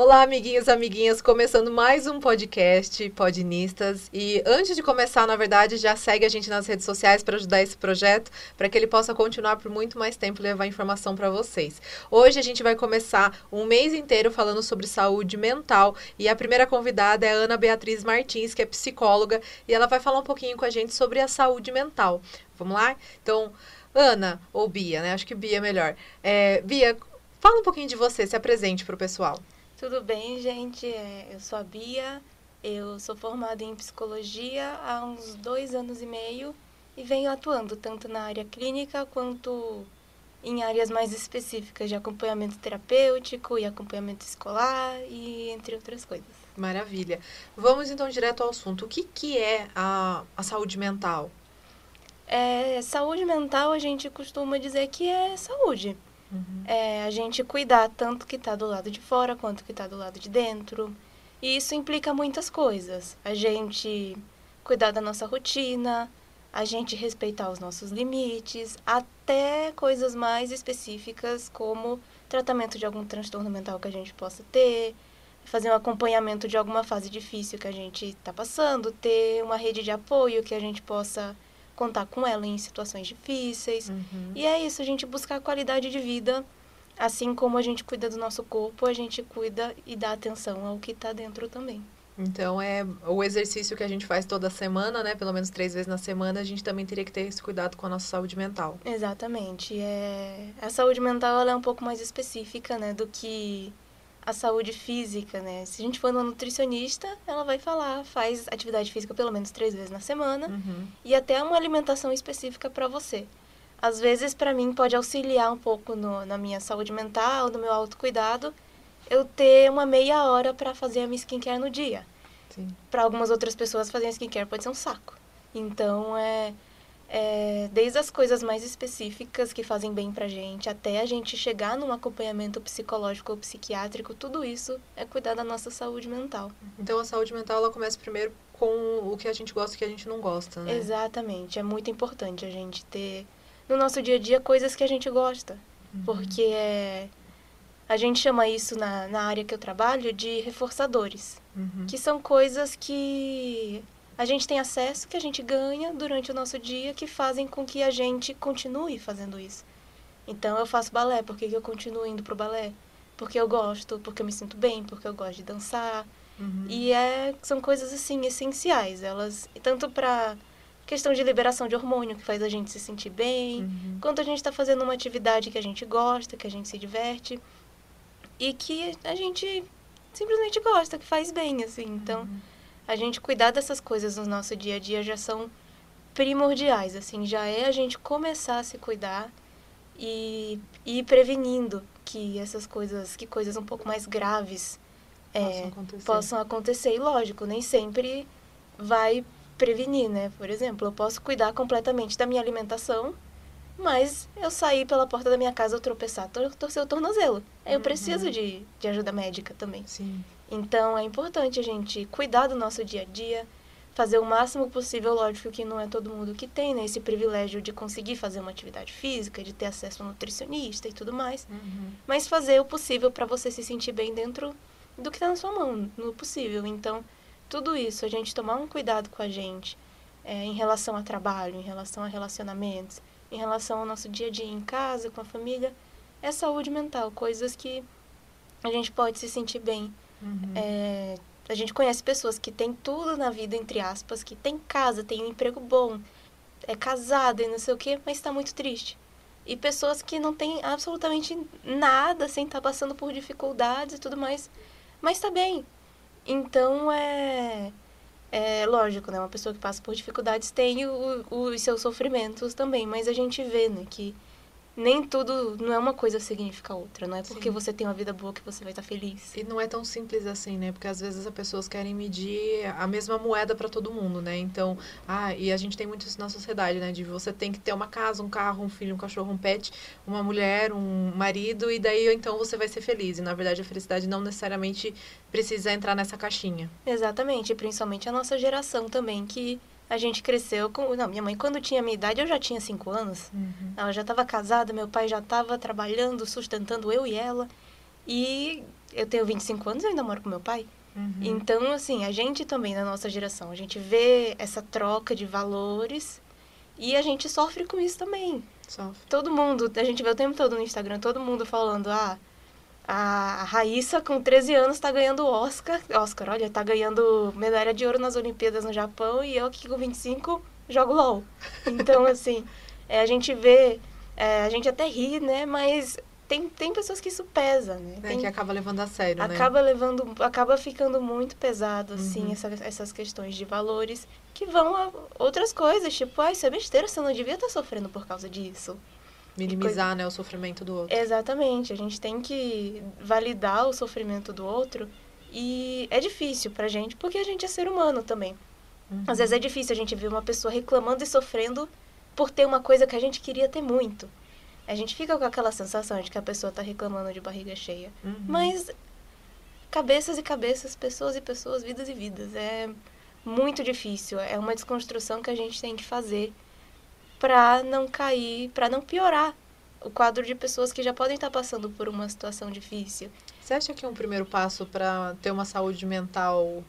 Olá, amiguinhos, amiguinhas, começando mais um podcast Podnistas. E antes de começar, na verdade, já segue a gente nas redes sociais para ajudar esse projeto, para que ele possa continuar por muito mais tempo e levar informação para vocês. Hoje a gente vai começar um mês inteiro falando sobre saúde mental e a primeira convidada é Ana Beatriz Martins, que é psicóloga, e ela vai falar um pouquinho com a gente sobre a saúde mental. Vamos lá? Então, Ana, ou Bia, né? Acho que Bia é melhor. É, Bia, fala um pouquinho de você, se apresente para o pessoal. Tudo bem, gente? É, eu sou a Bia, eu sou formada em psicologia há uns dois anos e meio e venho atuando tanto na área clínica quanto em áreas mais específicas de acompanhamento terapêutico e acompanhamento escolar e entre outras coisas. Maravilha. Vamos então direto ao assunto. O que, que é a, a saúde mental? É, saúde mental a gente costuma dizer que é saúde. Uhum. É a gente cuidar tanto que está do lado de fora quanto que está do lado de dentro. E isso implica muitas coisas. A gente cuidar da nossa rotina, a gente respeitar os nossos limites, até coisas mais específicas como tratamento de algum transtorno mental que a gente possa ter, fazer um acompanhamento de alguma fase difícil que a gente está passando, ter uma rede de apoio que a gente possa contar com ela em situações difíceis. Uhum. E é isso, a gente buscar qualidade de vida. Assim como a gente cuida do nosso corpo, a gente cuida e dá atenção ao que está dentro também. Então, é o exercício que a gente faz toda semana, né? Pelo menos três vezes na semana, a gente também teria que ter esse cuidado com a nossa saúde mental. Exatamente. É... A saúde mental ela é um pouco mais específica, né? Do que a saúde física, né? Se a gente for no nutricionista, ela vai falar, faz atividade física pelo menos três vezes na semana uhum. e até uma alimentação específica para você. Às vezes, para mim, pode auxiliar um pouco no, na minha saúde mental, no meu autocuidado, eu ter uma meia hora para fazer a minha skincare no dia. Para algumas outras pessoas, fazer a skincare pode ser um saco. Então, é é, desde as coisas mais específicas que fazem bem pra gente, até a gente chegar num acompanhamento psicológico ou psiquiátrico, tudo isso é cuidar da nossa saúde mental. Então a saúde mental ela começa primeiro com o que a gente gosta e o que a gente não gosta, né? Exatamente. É muito importante a gente ter no nosso dia a dia coisas que a gente gosta. Uhum. Porque é, a gente chama isso na, na área que eu trabalho de reforçadores. Uhum. Que são coisas que a gente tem acesso que a gente ganha durante o nosso dia que fazem com que a gente continue fazendo isso. Então eu faço balé, por que eu continuo indo pro balé? Porque eu gosto, porque eu me sinto bem, porque eu gosto de dançar. Uhum. E é, são coisas assim essenciais, elas tanto para questão de liberação de hormônio que faz a gente se sentir bem, uhum. quanto a gente está fazendo uma atividade que a gente gosta, que a gente se diverte e que a gente simplesmente gosta, que faz bem assim. Então, uhum a gente cuidar dessas coisas no nosso dia a dia já são primordiais, assim, já é a gente começar a se cuidar e, e ir prevenindo que essas coisas, que coisas um pouco mais graves é, possam, acontecer. possam acontecer. E lógico, nem sempre vai prevenir, né? Por exemplo, eu posso cuidar completamente da minha alimentação, mas eu sair pela porta da minha casa, eu tropeçar, tor torcer o tornozelo. Aí eu uhum. preciso de, de ajuda médica também. Sim. Então é importante a gente cuidar do nosso dia a dia, fazer o máximo possível, lógico que não é todo mundo que tem né, esse privilégio de conseguir fazer uma atividade física, de ter acesso a um nutricionista e tudo mais, uhum. mas fazer o possível para você se sentir bem dentro do que está na sua mão, no possível. Então, tudo isso, a gente tomar um cuidado com a gente é, em relação a trabalho, em relação a relacionamentos, em relação ao nosso dia a dia em casa, com a família, é saúde mental, coisas que a gente pode se sentir bem Uhum. É, a gente conhece pessoas que têm tudo na vida, entre aspas, que tem casa, tem um emprego bom, é casada e não sei o quê, mas está muito triste. E pessoas que não têm absolutamente nada, sem estar tá passando por dificuldades e tudo mais, mas está bem. Então, é, é lógico, né? Uma pessoa que passa por dificuldades tem o, os seus sofrimentos também, mas a gente vê, né, que nem tudo, não é uma coisa significa outra, não é porque Sim. você tem uma vida boa que você vai estar feliz. E não é tão simples assim, né? Porque às vezes as pessoas querem medir a mesma moeda para todo mundo, né? Então, ah, e a gente tem muito isso na sociedade, né? De você tem que ter uma casa, um carro, um filho, um cachorro, um pet, uma mulher, um marido, e daí então você vai ser feliz. E na verdade a felicidade não necessariamente precisa entrar nessa caixinha. Exatamente, principalmente a nossa geração também, que a gente cresceu com. Não, minha mãe, quando tinha minha idade, eu já tinha cinco anos. Uhum. Ela já estava casada, meu pai já estava trabalhando, sustentando eu e ela. E eu tenho 25 anos e ainda moro com meu pai. Uhum. Então, assim, a gente também, na nossa geração, a gente vê essa troca de valores e a gente sofre com isso também. Sofre. Todo mundo, a gente vê o tempo todo no Instagram, todo mundo falando, ah, a Raíssa, com 13 anos, está ganhando Oscar. Oscar, olha, está ganhando medalha de ouro nas Olimpíadas no Japão e eu aqui com 25 jogo LOL. Então, assim, é, a gente vê, é, a gente até ri, né? Mas tem, tem pessoas que isso pesa, né? É, que acaba levando a sério, acaba né? Acaba levando, acaba ficando muito pesado, assim, uhum. essa, essas questões de valores que vão a outras coisas, tipo, ah, isso é besteira, você não devia estar tá sofrendo por causa disso. Minimizar, né, o sofrimento do outro. Exatamente. A gente tem que validar o sofrimento do outro. E é difícil pra gente, porque a gente é ser humano também. Uhum. Às vezes é difícil a gente ver uma pessoa reclamando e sofrendo por ter uma coisa que a gente queria ter muito. A gente fica com aquela sensação de que a pessoa tá reclamando de barriga cheia. Uhum. Mas cabeças e cabeças, pessoas e pessoas, vidas e vidas. É muito difícil. É uma desconstrução que a gente tem que fazer para não cair, para não piorar o quadro de pessoas que já podem estar passando por uma situação difícil. Você acha que um primeiro passo para ter uma saúde mental,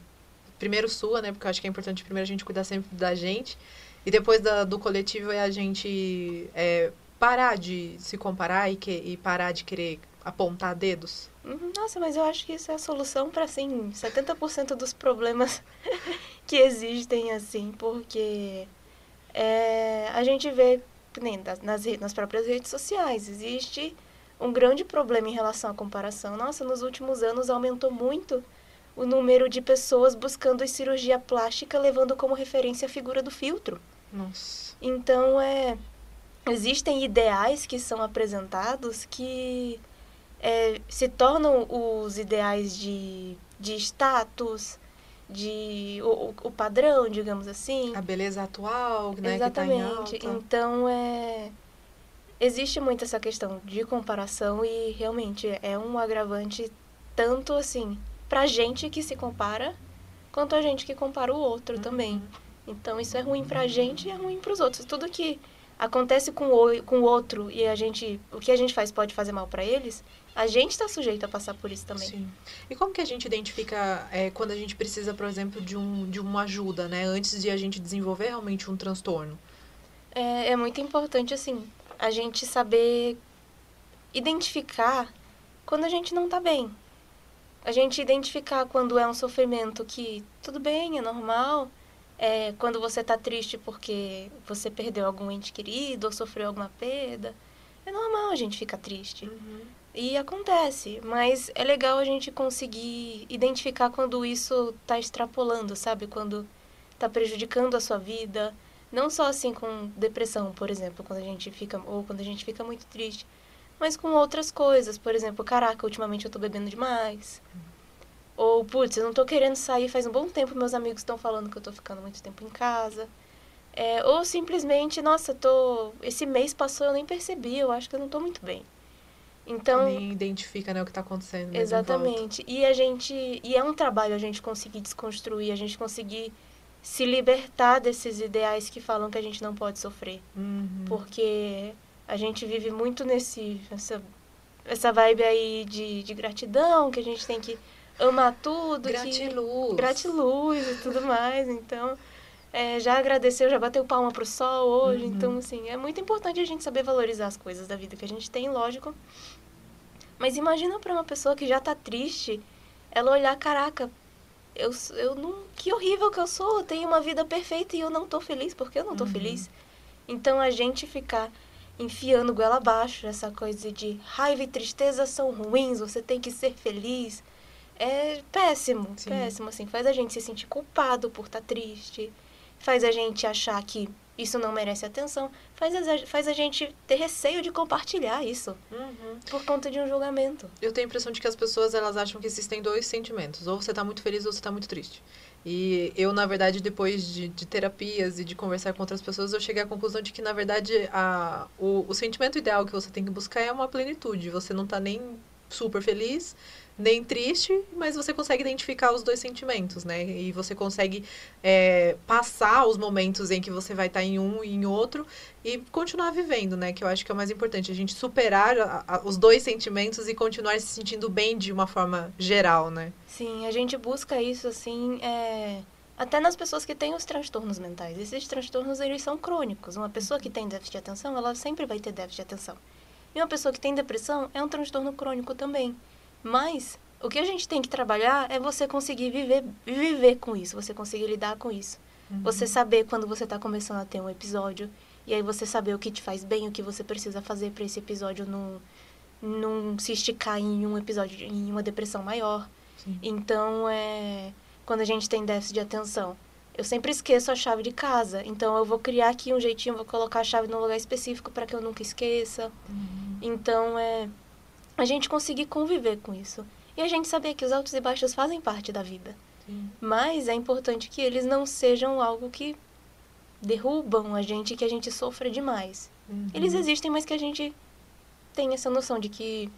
primeiro sua, né? Porque eu acho que é importante primeiro a gente cuidar sempre da gente e depois da, do coletivo é a gente é, parar de se comparar e, que, e parar de querer apontar dedos? Uhum, nossa, mas eu acho que isso é a solução para, assim, 70% dos problemas que existem, assim, porque é, a gente vê nem nas, nas próprias redes sociais, existe um grande problema em relação à comparação. Nossa, nos últimos anos aumentou muito o número de pessoas buscando cirurgia plástica, levando como referência a figura do filtro. Nossa. Então, é, existem ideais que são apresentados que é, se tornam os ideais de, de status, de o, o padrão, digamos assim. A beleza atual, né? Exatamente. Que tá então é existe muito essa questão de comparação e realmente é um agravante tanto assim pra gente que se compara quanto a gente que compara o outro uhum. também. Então isso é ruim pra gente e é ruim pros outros. Tudo que acontece com o, com o outro e a gente o que a gente faz pode fazer mal para eles a gente está sujeito a passar por isso também. Sim. E como que a gente identifica é, quando a gente precisa, por exemplo, de, um, de uma ajuda, né? Antes de a gente desenvolver realmente um transtorno? É, é muito importante, assim, a gente saber identificar quando a gente não está bem. A gente identificar quando é um sofrimento que tudo bem, é normal. É, quando você está triste porque você perdeu algum ente querido ou sofreu alguma perda. É normal a gente ficar triste. Uhum. E acontece, mas é legal a gente conseguir identificar quando isso está extrapolando, sabe? Quando está prejudicando a sua vida. Não só assim com depressão, por exemplo, quando a gente fica ou quando a gente fica muito triste, mas com outras coisas, por exemplo, caraca, ultimamente eu tô bebendo demais. Ou, putz, eu não tô querendo sair faz um bom tempo, meus amigos estão falando que eu tô ficando muito tempo em casa. É, ou simplesmente, nossa, tô esse mês passou eu nem percebi, eu acho que eu não tô muito bem. Então, nem identifica né, o que está acontecendo. Exatamente. E a gente e é um trabalho a gente conseguir desconstruir, a gente conseguir se libertar desses ideais que falam que a gente não pode sofrer. Uhum. Porque a gente vive muito nesse essa, essa vibe aí de, de gratidão, que a gente tem que amar tudo. Gratiluz. Que, gratiluz e tudo mais. Então, é, já agradeceu, já bateu palma pro sol hoje. Uhum. Então, assim, é muito importante a gente saber valorizar as coisas da vida que a gente tem, lógico. Mas imagina para uma pessoa que já tá triste, ela olhar, caraca, eu, eu não. Que horrível que eu sou, eu tenho uma vida perfeita e eu não tô feliz, porque eu não tô uhum. feliz. Então a gente ficar enfiando goela abaixo, essa coisa de raiva e tristeza são ruins, você tem que ser feliz. É péssimo, Sim. péssimo, assim, faz a gente se sentir culpado por estar tá triste. faz a gente achar que isso não merece atenção, faz a, faz a gente ter receio de compartilhar isso uhum. por conta de um julgamento. Eu tenho a impressão de que as pessoas elas acham que existem dois sentimentos, ou você está muito feliz ou você está muito triste. E eu, na verdade, depois de, de, terapias e de conversar com outras pessoas, eu cheguei à conclusão de que, na verdade, a, o, o sentimento ideal que você tem que buscar é uma plenitude. Você não está nem super feliz, nem triste, mas você consegue identificar os dois sentimentos, né? E você consegue é, passar os momentos em que você vai estar em um e em outro e continuar vivendo, né? Que eu acho que é o mais importante, a gente superar a, a, os dois sentimentos e continuar se sentindo bem de uma forma geral, né? Sim, a gente busca isso, assim, é... até nas pessoas que têm os transtornos mentais. Esses transtornos, eles são crônicos. Uma pessoa que tem déficit de atenção, ela sempre vai ter déficit de atenção. E uma pessoa que tem depressão é um transtorno crônico também. Mas o que a gente tem que trabalhar é você conseguir viver, viver com isso, você conseguir lidar com isso. Uhum. Você saber quando você está começando a ter um episódio, e aí você saber o que te faz bem, o que você precisa fazer para esse episódio não, não se esticar em um episódio, em uma depressão maior. Sim. Então, é, quando a gente tem déficit de atenção, eu sempre esqueço a chave de casa. Então, eu vou criar aqui um jeitinho, vou colocar a chave no lugar específico para que eu nunca esqueça. Uhum. Então, é a gente conseguir conviver com isso. E a gente saber que os altos e baixos fazem parte da vida. Sim. Mas é importante que eles não sejam algo que derrubam a gente, que a gente sofra demais. Uhum. Eles existem, mas que a gente tem essa noção de que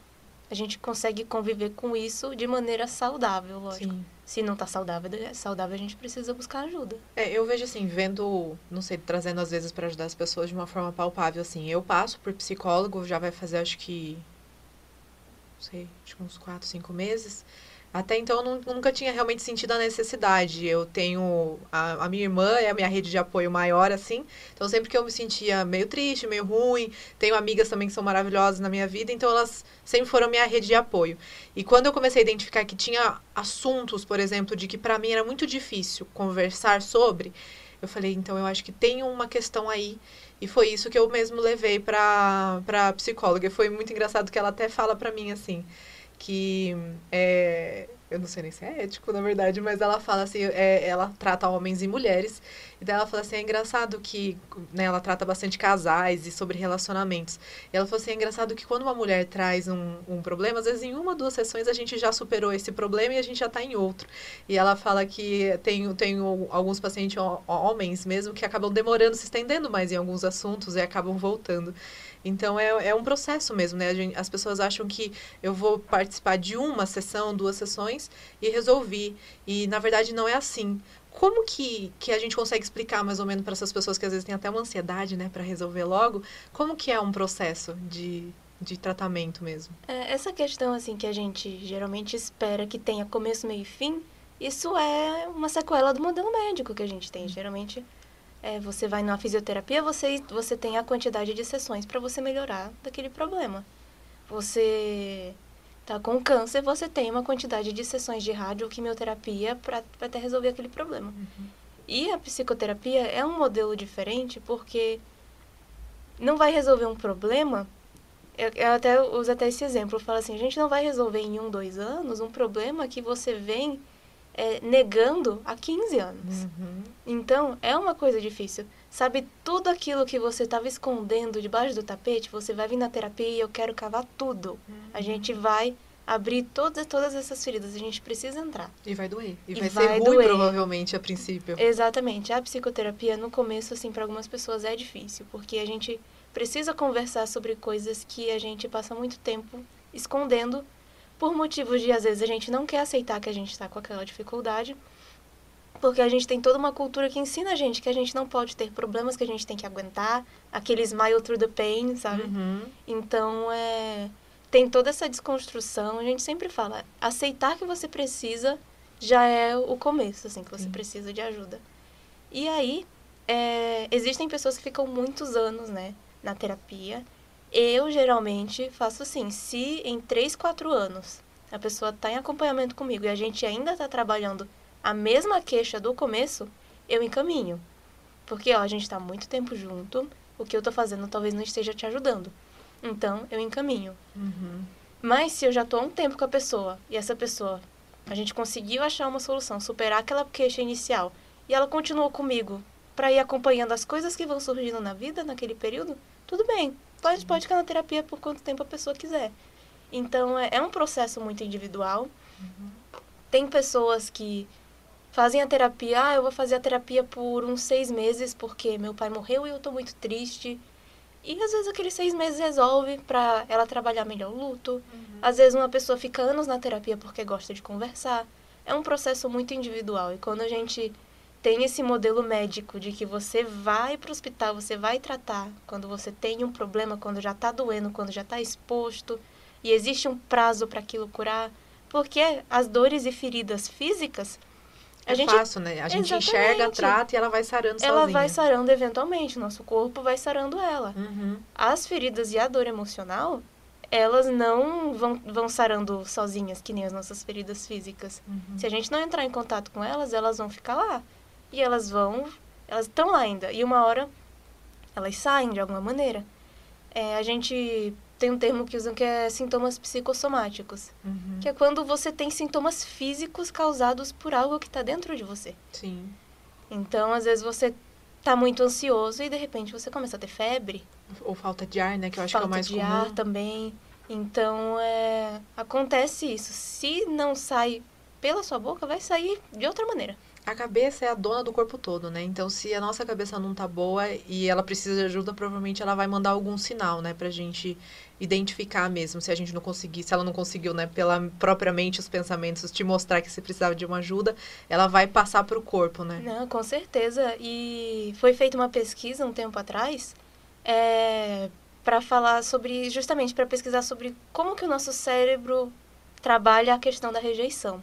a gente consegue conviver com isso de maneira saudável, lógico. Sim. Se não tá saudável, é saudável, a gente precisa buscar ajuda. É, eu vejo assim, vendo, não sei, trazendo às vezes para ajudar as pessoas de uma forma palpável, assim. Eu passo por psicólogo, já vai fazer acho que sei, acho que uns quatro, cinco meses. Até então eu nunca tinha realmente sentido a necessidade. Eu tenho a, a, minha irmã é a minha rede de apoio maior assim. Então sempre que eu me sentia meio triste, meio ruim, tenho amigas também que são maravilhosas na minha vida, então elas sempre foram minha rede de apoio. E quando eu comecei a identificar que tinha assuntos, por exemplo, de que para mim era muito difícil conversar sobre, eu falei, então eu acho que tem uma questão aí e foi isso que eu mesmo levei para para psicóloga. Foi muito engraçado que ela até fala para mim assim, que é, eu não sei nem se é ético, na verdade, mas ela fala assim, é, ela trata homens e mulheres, e daí ela fala assim, é engraçado que, né, ela trata bastante casais e sobre relacionamentos. E ela falou assim, é engraçado que quando uma mulher traz um, um problema, às vezes em uma, duas sessões a gente já superou esse problema e a gente já está em outro. E ela fala que tem, tem alguns pacientes homens mesmo que acabam demorando, se estendendo mais em alguns assuntos e acabam voltando. Então é, é um processo mesmo, né? as pessoas acham que eu vou participar de uma sessão, duas sessões e resolvi. E na verdade não é assim. Como que, que a gente consegue explicar mais ou menos para essas pessoas que às vezes têm até uma ansiedade, né, para resolver logo, como que é um processo de, de tratamento mesmo? É, essa questão assim que a gente geralmente espera que tenha começo, meio e fim, isso é uma sequela do modelo médico que a gente tem. Geralmente é, você vai na fisioterapia, você, você tem a quantidade de sessões para você melhorar daquele problema. Você tá com câncer, você tem uma quantidade de sessões de rádio quimioterapia para até resolver aquele problema. Uhum. E a psicoterapia é um modelo diferente porque não vai resolver um problema. Eu, eu até uso até esse exemplo, eu falo assim, a gente não vai resolver em um, dois anos um problema que você vem é, negando há 15 anos. Uhum. Então, é uma coisa difícil. Sabe, tudo aquilo que você estava escondendo debaixo do tapete, você vai vir na terapia e eu quero cavar tudo. Uhum. A gente vai abrir todas, todas essas feridas. A gente precisa entrar. E vai doer. E, e vai, vai, ser ruim, doer. provavelmente, a princípio. Exatamente. A psicoterapia, no começo, assim, para algumas pessoas é difícil, porque a gente precisa conversar sobre coisas que a gente passa muito tempo escondendo por motivos de, às vezes, a gente não quer aceitar que a gente está com aquela dificuldade, porque a gente tem toda uma cultura que ensina a gente que a gente não pode ter problemas que a gente tem que aguentar, aquele smile through the pain, sabe? Uhum. Então, é, tem toda essa desconstrução. A gente sempre fala, aceitar que você precisa já é o começo, assim, que você Sim. precisa de ajuda. E aí, é, existem pessoas que ficam muitos anos, né, na terapia eu geralmente faço assim, se em 3, 4 anos a pessoa está em acompanhamento comigo e a gente ainda está trabalhando a mesma queixa do começo, eu encaminho. Porque ó, a gente está muito tempo junto, o que eu estou fazendo talvez não esteja te ajudando. Então, eu encaminho. Uhum. Mas se eu já estou há um tempo com a pessoa e essa pessoa, a gente conseguiu achar uma solução, superar aquela queixa inicial e ela continuou comigo para ir acompanhando as coisas que vão surgindo na vida naquele período, tudo bem. Pode, pode ficar na terapia por quanto tempo a pessoa quiser. Então, é, é um processo muito individual. Uhum. Tem pessoas que fazem a terapia, ah, eu vou fazer a terapia por uns seis meses porque meu pai morreu e eu estou muito triste. E às vezes aqueles seis meses resolve para ela trabalhar melhor o luto. Uhum. Às vezes uma pessoa fica anos na terapia porque gosta de conversar. É um processo muito individual. E quando a gente tem esse modelo médico de que você vai para o hospital, você vai tratar quando você tem um problema, quando já está doendo, quando já está exposto, e existe um prazo para aquilo curar, porque as dores e feridas físicas é a gente, fácil, né? A gente enxerga, trata e ela vai sarando ela sozinha. vai sarando eventualmente, nosso corpo vai sarando ela. Uhum. As feridas e a dor emocional, elas não vão, vão sarando sozinhas, que nem as nossas feridas físicas. Uhum. Se a gente não entrar em contato com elas, elas vão ficar lá. E elas vão, elas estão lá ainda. E uma hora, elas saem de alguma maneira. É, a gente tem um termo que usam que é sintomas psicossomáticos, uhum. que é quando você tem sintomas físicos causados por algo que está dentro de você. Sim. Então, às vezes você está muito ansioso e de repente você começa a ter febre. Ou falta de ar, né? Que eu acho falta que é o mais de comum. ar também. Então, é, acontece isso. Se não sai pela sua boca, vai sair de outra maneira a cabeça é a dona do corpo todo, né? Então, se a nossa cabeça não tá boa e ela precisa de ajuda, provavelmente ela vai mandar algum sinal, né? Pra gente identificar mesmo, se a gente não conseguir, se ela não conseguiu, né? Pela propriamente os pensamentos te mostrar que você precisava de uma ajuda, ela vai passar pro corpo, né? Não, com certeza. E foi feita uma pesquisa um tempo atrás, é, para falar sobre, justamente para pesquisar sobre como que o nosso cérebro trabalha a questão da rejeição.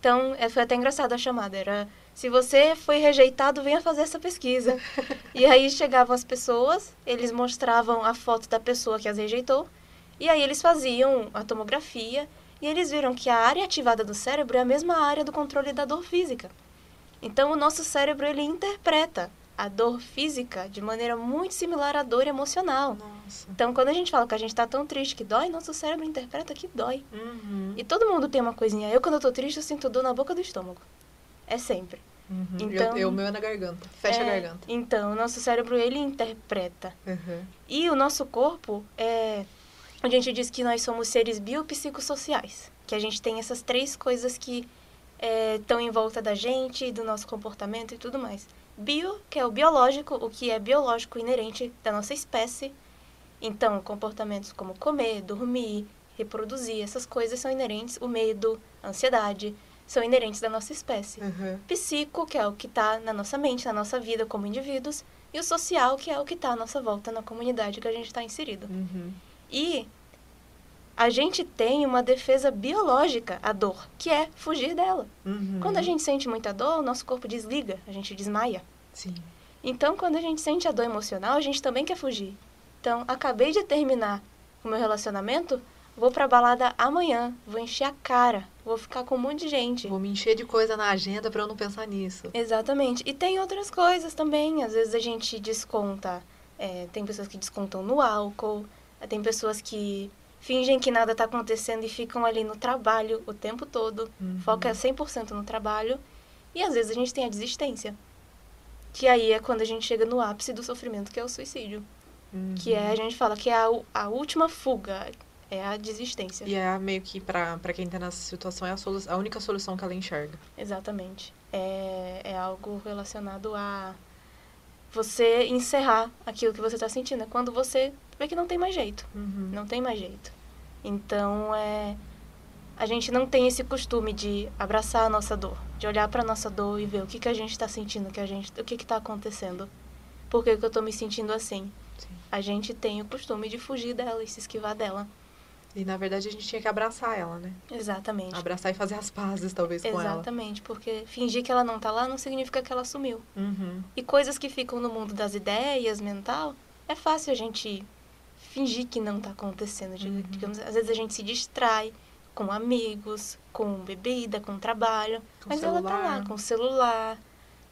Então, é, foi até engraçado a chamada. Era, se você foi rejeitado, venha fazer essa pesquisa. e aí chegavam as pessoas, eles mostravam a foto da pessoa que as rejeitou, e aí eles faziam a tomografia, e eles viram que a área ativada do cérebro é a mesma área do controle da dor física. Então, o nosso cérebro, ele interpreta a dor física de maneira muito similar à dor emocional. Nossa. Então, quando a gente fala que a gente está tão triste que dói, nosso cérebro interpreta que dói. Uhum. E todo mundo tem uma coisinha. Eu, quando eu tô triste, eu sinto dor na boca do estômago. É sempre. Uhum. Então, eu, o meu é na garganta. Fecha é, a garganta. Então, o nosso cérebro, ele interpreta. Uhum. E o nosso corpo, é, a gente diz que nós somos seres biopsicossociais. Que a gente tem essas três coisas que estão é, em volta da gente, do nosso comportamento e tudo mais. Bio, que é o biológico, o que é biológico inerente da nossa espécie. Então, comportamentos como comer, dormir, reproduzir, essas coisas são inerentes. O medo, a ansiedade, são inerentes da nossa espécie. Uhum. Psico, que é o que está na nossa mente, na nossa vida como indivíduos. E o social, que é o que está à nossa volta na comunidade que a gente está inserido. Uhum. E a gente tem uma defesa biológica à dor, que é fugir dela. Uhum. Quando a gente sente muita dor, o nosso corpo desliga, a gente desmaia. Sim. Então, quando a gente sente a dor emocional, a gente também quer fugir. Então, acabei de terminar o meu relacionamento, vou pra balada amanhã, vou encher a cara, vou ficar com um monte de gente. Vou me encher de coisa na agenda para eu não pensar nisso. Exatamente. E tem outras coisas também. Às vezes a gente desconta. É, tem pessoas que descontam no álcool, tem pessoas que fingem que nada está acontecendo e ficam ali no trabalho o tempo todo, uhum. foca 100% no trabalho. E às vezes a gente tem a desistência. Que aí é quando a gente chega no ápice do sofrimento, que é o suicídio. Uhum. Que é, a gente fala que é a, a última fuga, é a desistência. E é meio que, para quem está nessa situação, é a, solução, a única solução que ela enxerga. Exatamente. É, é algo relacionado a você encerrar aquilo que você está sentindo. É quando você vê que não tem mais jeito. Uhum. Não tem mais jeito. Então, é a gente não tem esse costume de abraçar a nossa dor, de olhar para a nossa dor e ver o que, que a gente está sentindo, que a gente, o que está acontecendo, por que, que eu estou me sentindo assim. Sim. A gente tem o costume de fugir dela e se esquivar dela. E na verdade a gente tinha que abraçar ela, né? Exatamente. Abraçar e fazer as pazes, talvez, com Exatamente, ela. Exatamente, porque fingir que ela não está lá não significa que ela sumiu. Uhum. E coisas que ficam no mundo das ideias, mental, é fácil a gente fingir que não está acontecendo. Uhum. Digamos, às vezes a gente se distrai com amigos, com bebida, com trabalho. Com mas celular. ela tá lá, com celular.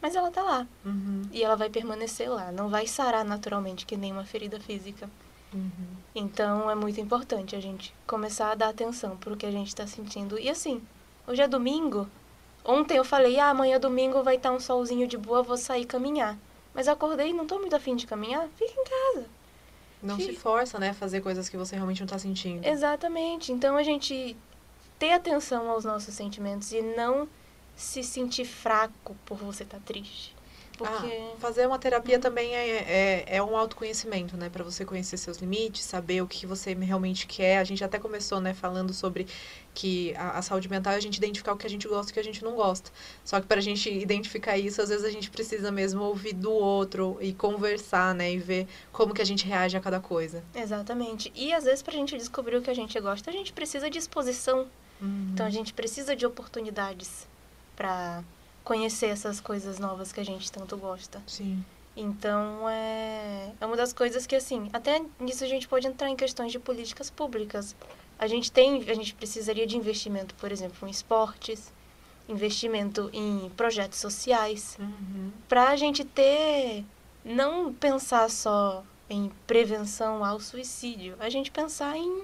Mas ela tá lá. Uhum. E ela vai permanecer lá. Não vai sarar naturalmente que nem uma ferida física. Uhum. Então é muito importante a gente começar a dar atenção pro que a gente está sentindo. E assim, hoje é domingo. Ontem eu falei, ah, amanhã domingo vai estar tá um solzinho de boa, vou sair caminhar. Mas acordei não tô muito afim de caminhar, fica em casa. Não se força, né, a fazer coisas que você realmente não tá sentindo. Exatamente. Então a gente ter atenção aos nossos sentimentos e não se sentir fraco por você estar tá triste. Porque... Ah, fazer uma terapia também é, é, é um autoconhecimento, né? Para você conhecer seus limites, saber o que você realmente quer. A gente até começou, né, falando sobre que a, a saúde mental é a gente identificar o que a gente gosta e o que a gente não gosta. Só que para a gente identificar isso, às vezes a gente precisa mesmo ouvir do outro e conversar, né? E ver como que a gente reage a cada coisa. Exatamente. E às vezes para a gente descobrir o que a gente gosta, a gente precisa de exposição. Uhum. Então a gente precisa de oportunidades para conhecer essas coisas novas que a gente tanto gosta. Sim. Então, é, é uma das coisas que, assim, até nisso a gente pode entrar em questões de políticas públicas. A gente tem, a gente precisaria de investimento, por exemplo, em esportes, investimento em projetos sociais, uhum. para a gente ter, não pensar só em prevenção ao suicídio, a gente pensar em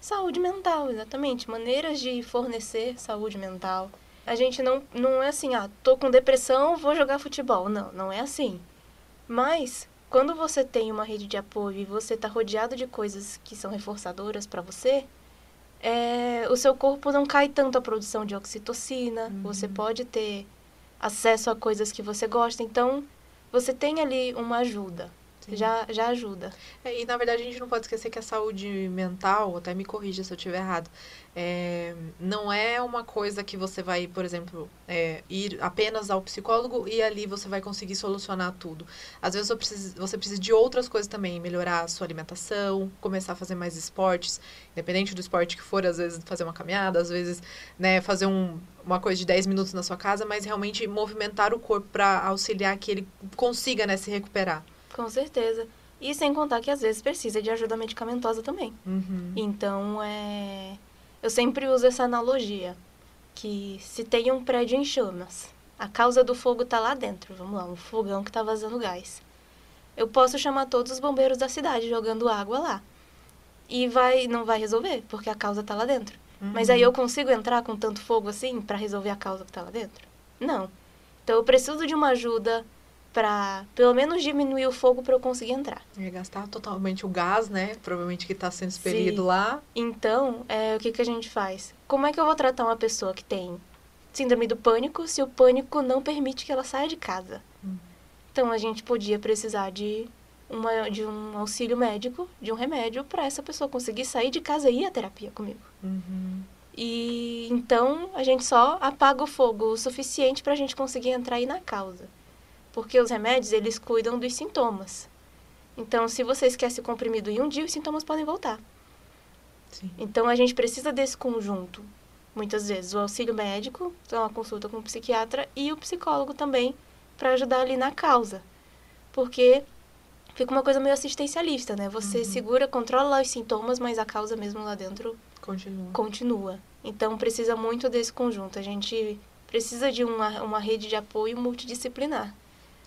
saúde mental, exatamente, maneiras de fornecer saúde mental, a gente não, não é assim, ah, tô com depressão, vou jogar futebol. Não, não é assim. Mas, quando você tem uma rede de apoio e você está rodeado de coisas que são reforçadoras para você, é, o seu corpo não cai tanto a produção de oxitocina, uhum. você pode ter acesso a coisas que você gosta. Então, você tem ali uma ajuda já, já ajuda. É, e na verdade a gente não pode esquecer que a saúde mental, até me corrija se eu estiver errado, é, não é uma coisa que você vai, por exemplo, é, ir apenas ao psicólogo e ali você vai conseguir solucionar tudo. Às vezes você precisa, você precisa de outras coisas também, melhorar a sua alimentação, começar a fazer mais esportes, independente do esporte que for, às vezes fazer uma caminhada, às vezes né, fazer um, uma coisa de 10 minutos na sua casa, mas realmente movimentar o corpo para auxiliar que ele consiga né, se recuperar. Com certeza. E sem contar que às vezes precisa de ajuda medicamentosa também. Uhum. Então, é... eu sempre uso essa analogia. Que se tem um prédio em chamas, a causa do fogo está lá dentro. Vamos lá, um fogão que está vazando gás. Eu posso chamar todos os bombeiros da cidade jogando água lá. E vai, não vai resolver, porque a causa está lá dentro. Uhum. Mas aí eu consigo entrar com tanto fogo assim para resolver a causa que está lá dentro? Não. Então eu preciso de uma ajuda para pelo menos diminuir o fogo para eu conseguir entrar. E gastar totalmente o gás, né? Provavelmente que está sendo expelido Sim. lá. Então, é, o que, que a gente faz? Como é que eu vou tratar uma pessoa que tem síndrome do pânico se o pânico não permite que ela saia de casa? Hum. Então, a gente podia precisar de, uma, de um auxílio médico, de um remédio, para essa pessoa conseguir sair de casa e ir à terapia comigo. Uhum. E então a gente só apaga o fogo o suficiente para a gente conseguir entrar aí na causa porque os remédios eles cuidam dos sintomas. Então, se você esquece o comprimido em um dia, os sintomas podem voltar. Sim. Então, a gente precisa desse conjunto. Muitas vezes, o auxílio médico, então a consulta com o psiquiatra e o psicólogo também, para ajudar ali na causa. Porque fica uma coisa meio assistencialista, né? Você uhum. segura, controla os sintomas, mas a causa mesmo lá dentro continua. continua. Então, precisa muito desse conjunto. A gente precisa de uma, uma rede de apoio multidisciplinar.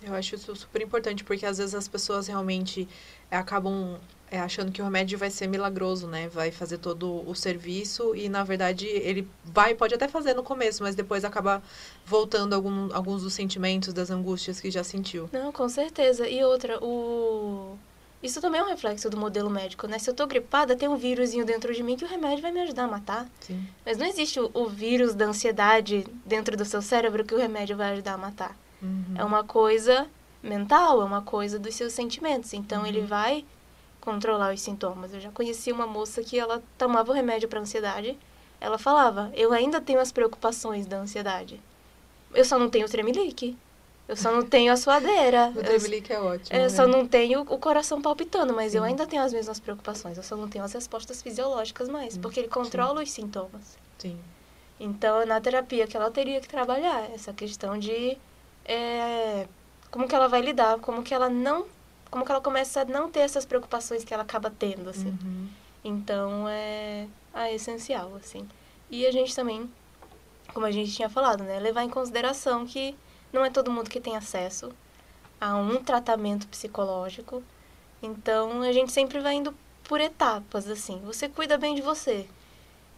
Eu acho isso super importante, porque às vezes as pessoas realmente é, acabam é, achando que o remédio vai ser milagroso, né? Vai fazer todo o serviço e, na verdade, ele vai, pode até fazer no começo, mas depois acaba voltando algum, alguns dos sentimentos, das angústias que já sentiu. Não, com certeza. E outra, o... Isso também é um reflexo do modelo médico, né? Se eu tô gripada, tem um vírusinho dentro de mim que o remédio vai me ajudar a matar. Sim. Mas não existe o, o vírus da ansiedade dentro do seu cérebro que o remédio vai ajudar a matar. Uhum. É uma coisa mental, é uma coisa dos seus sentimentos. Então, uhum. ele vai controlar os sintomas. Eu já conheci uma moça que ela tomava o remédio para ansiedade. Ela falava: Eu ainda tenho as preocupações da ansiedade. Eu só não tenho tremelique. Eu só não tenho a suadeira. o tremelique é ótimo. Eu né? só não tenho o coração palpitando, mas Sim. eu ainda tenho as mesmas preocupações. Eu só não tenho as respostas fisiológicas mais, porque ele controla Sim. os sintomas. Sim. Então, é na terapia que ela teria que trabalhar essa questão de é, como que ela vai lidar, como que ela não, como que ela começa a não ter essas preocupações que ela acaba tendo, assim. Uhum. Então, é, é essencial, assim. E a gente também, como a gente tinha falado, né, levar em consideração que não é todo mundo que tem acesso a um tratamento psicológico. Então, a gente sempre vai indo por etapas, assim. Você cuida bem de você.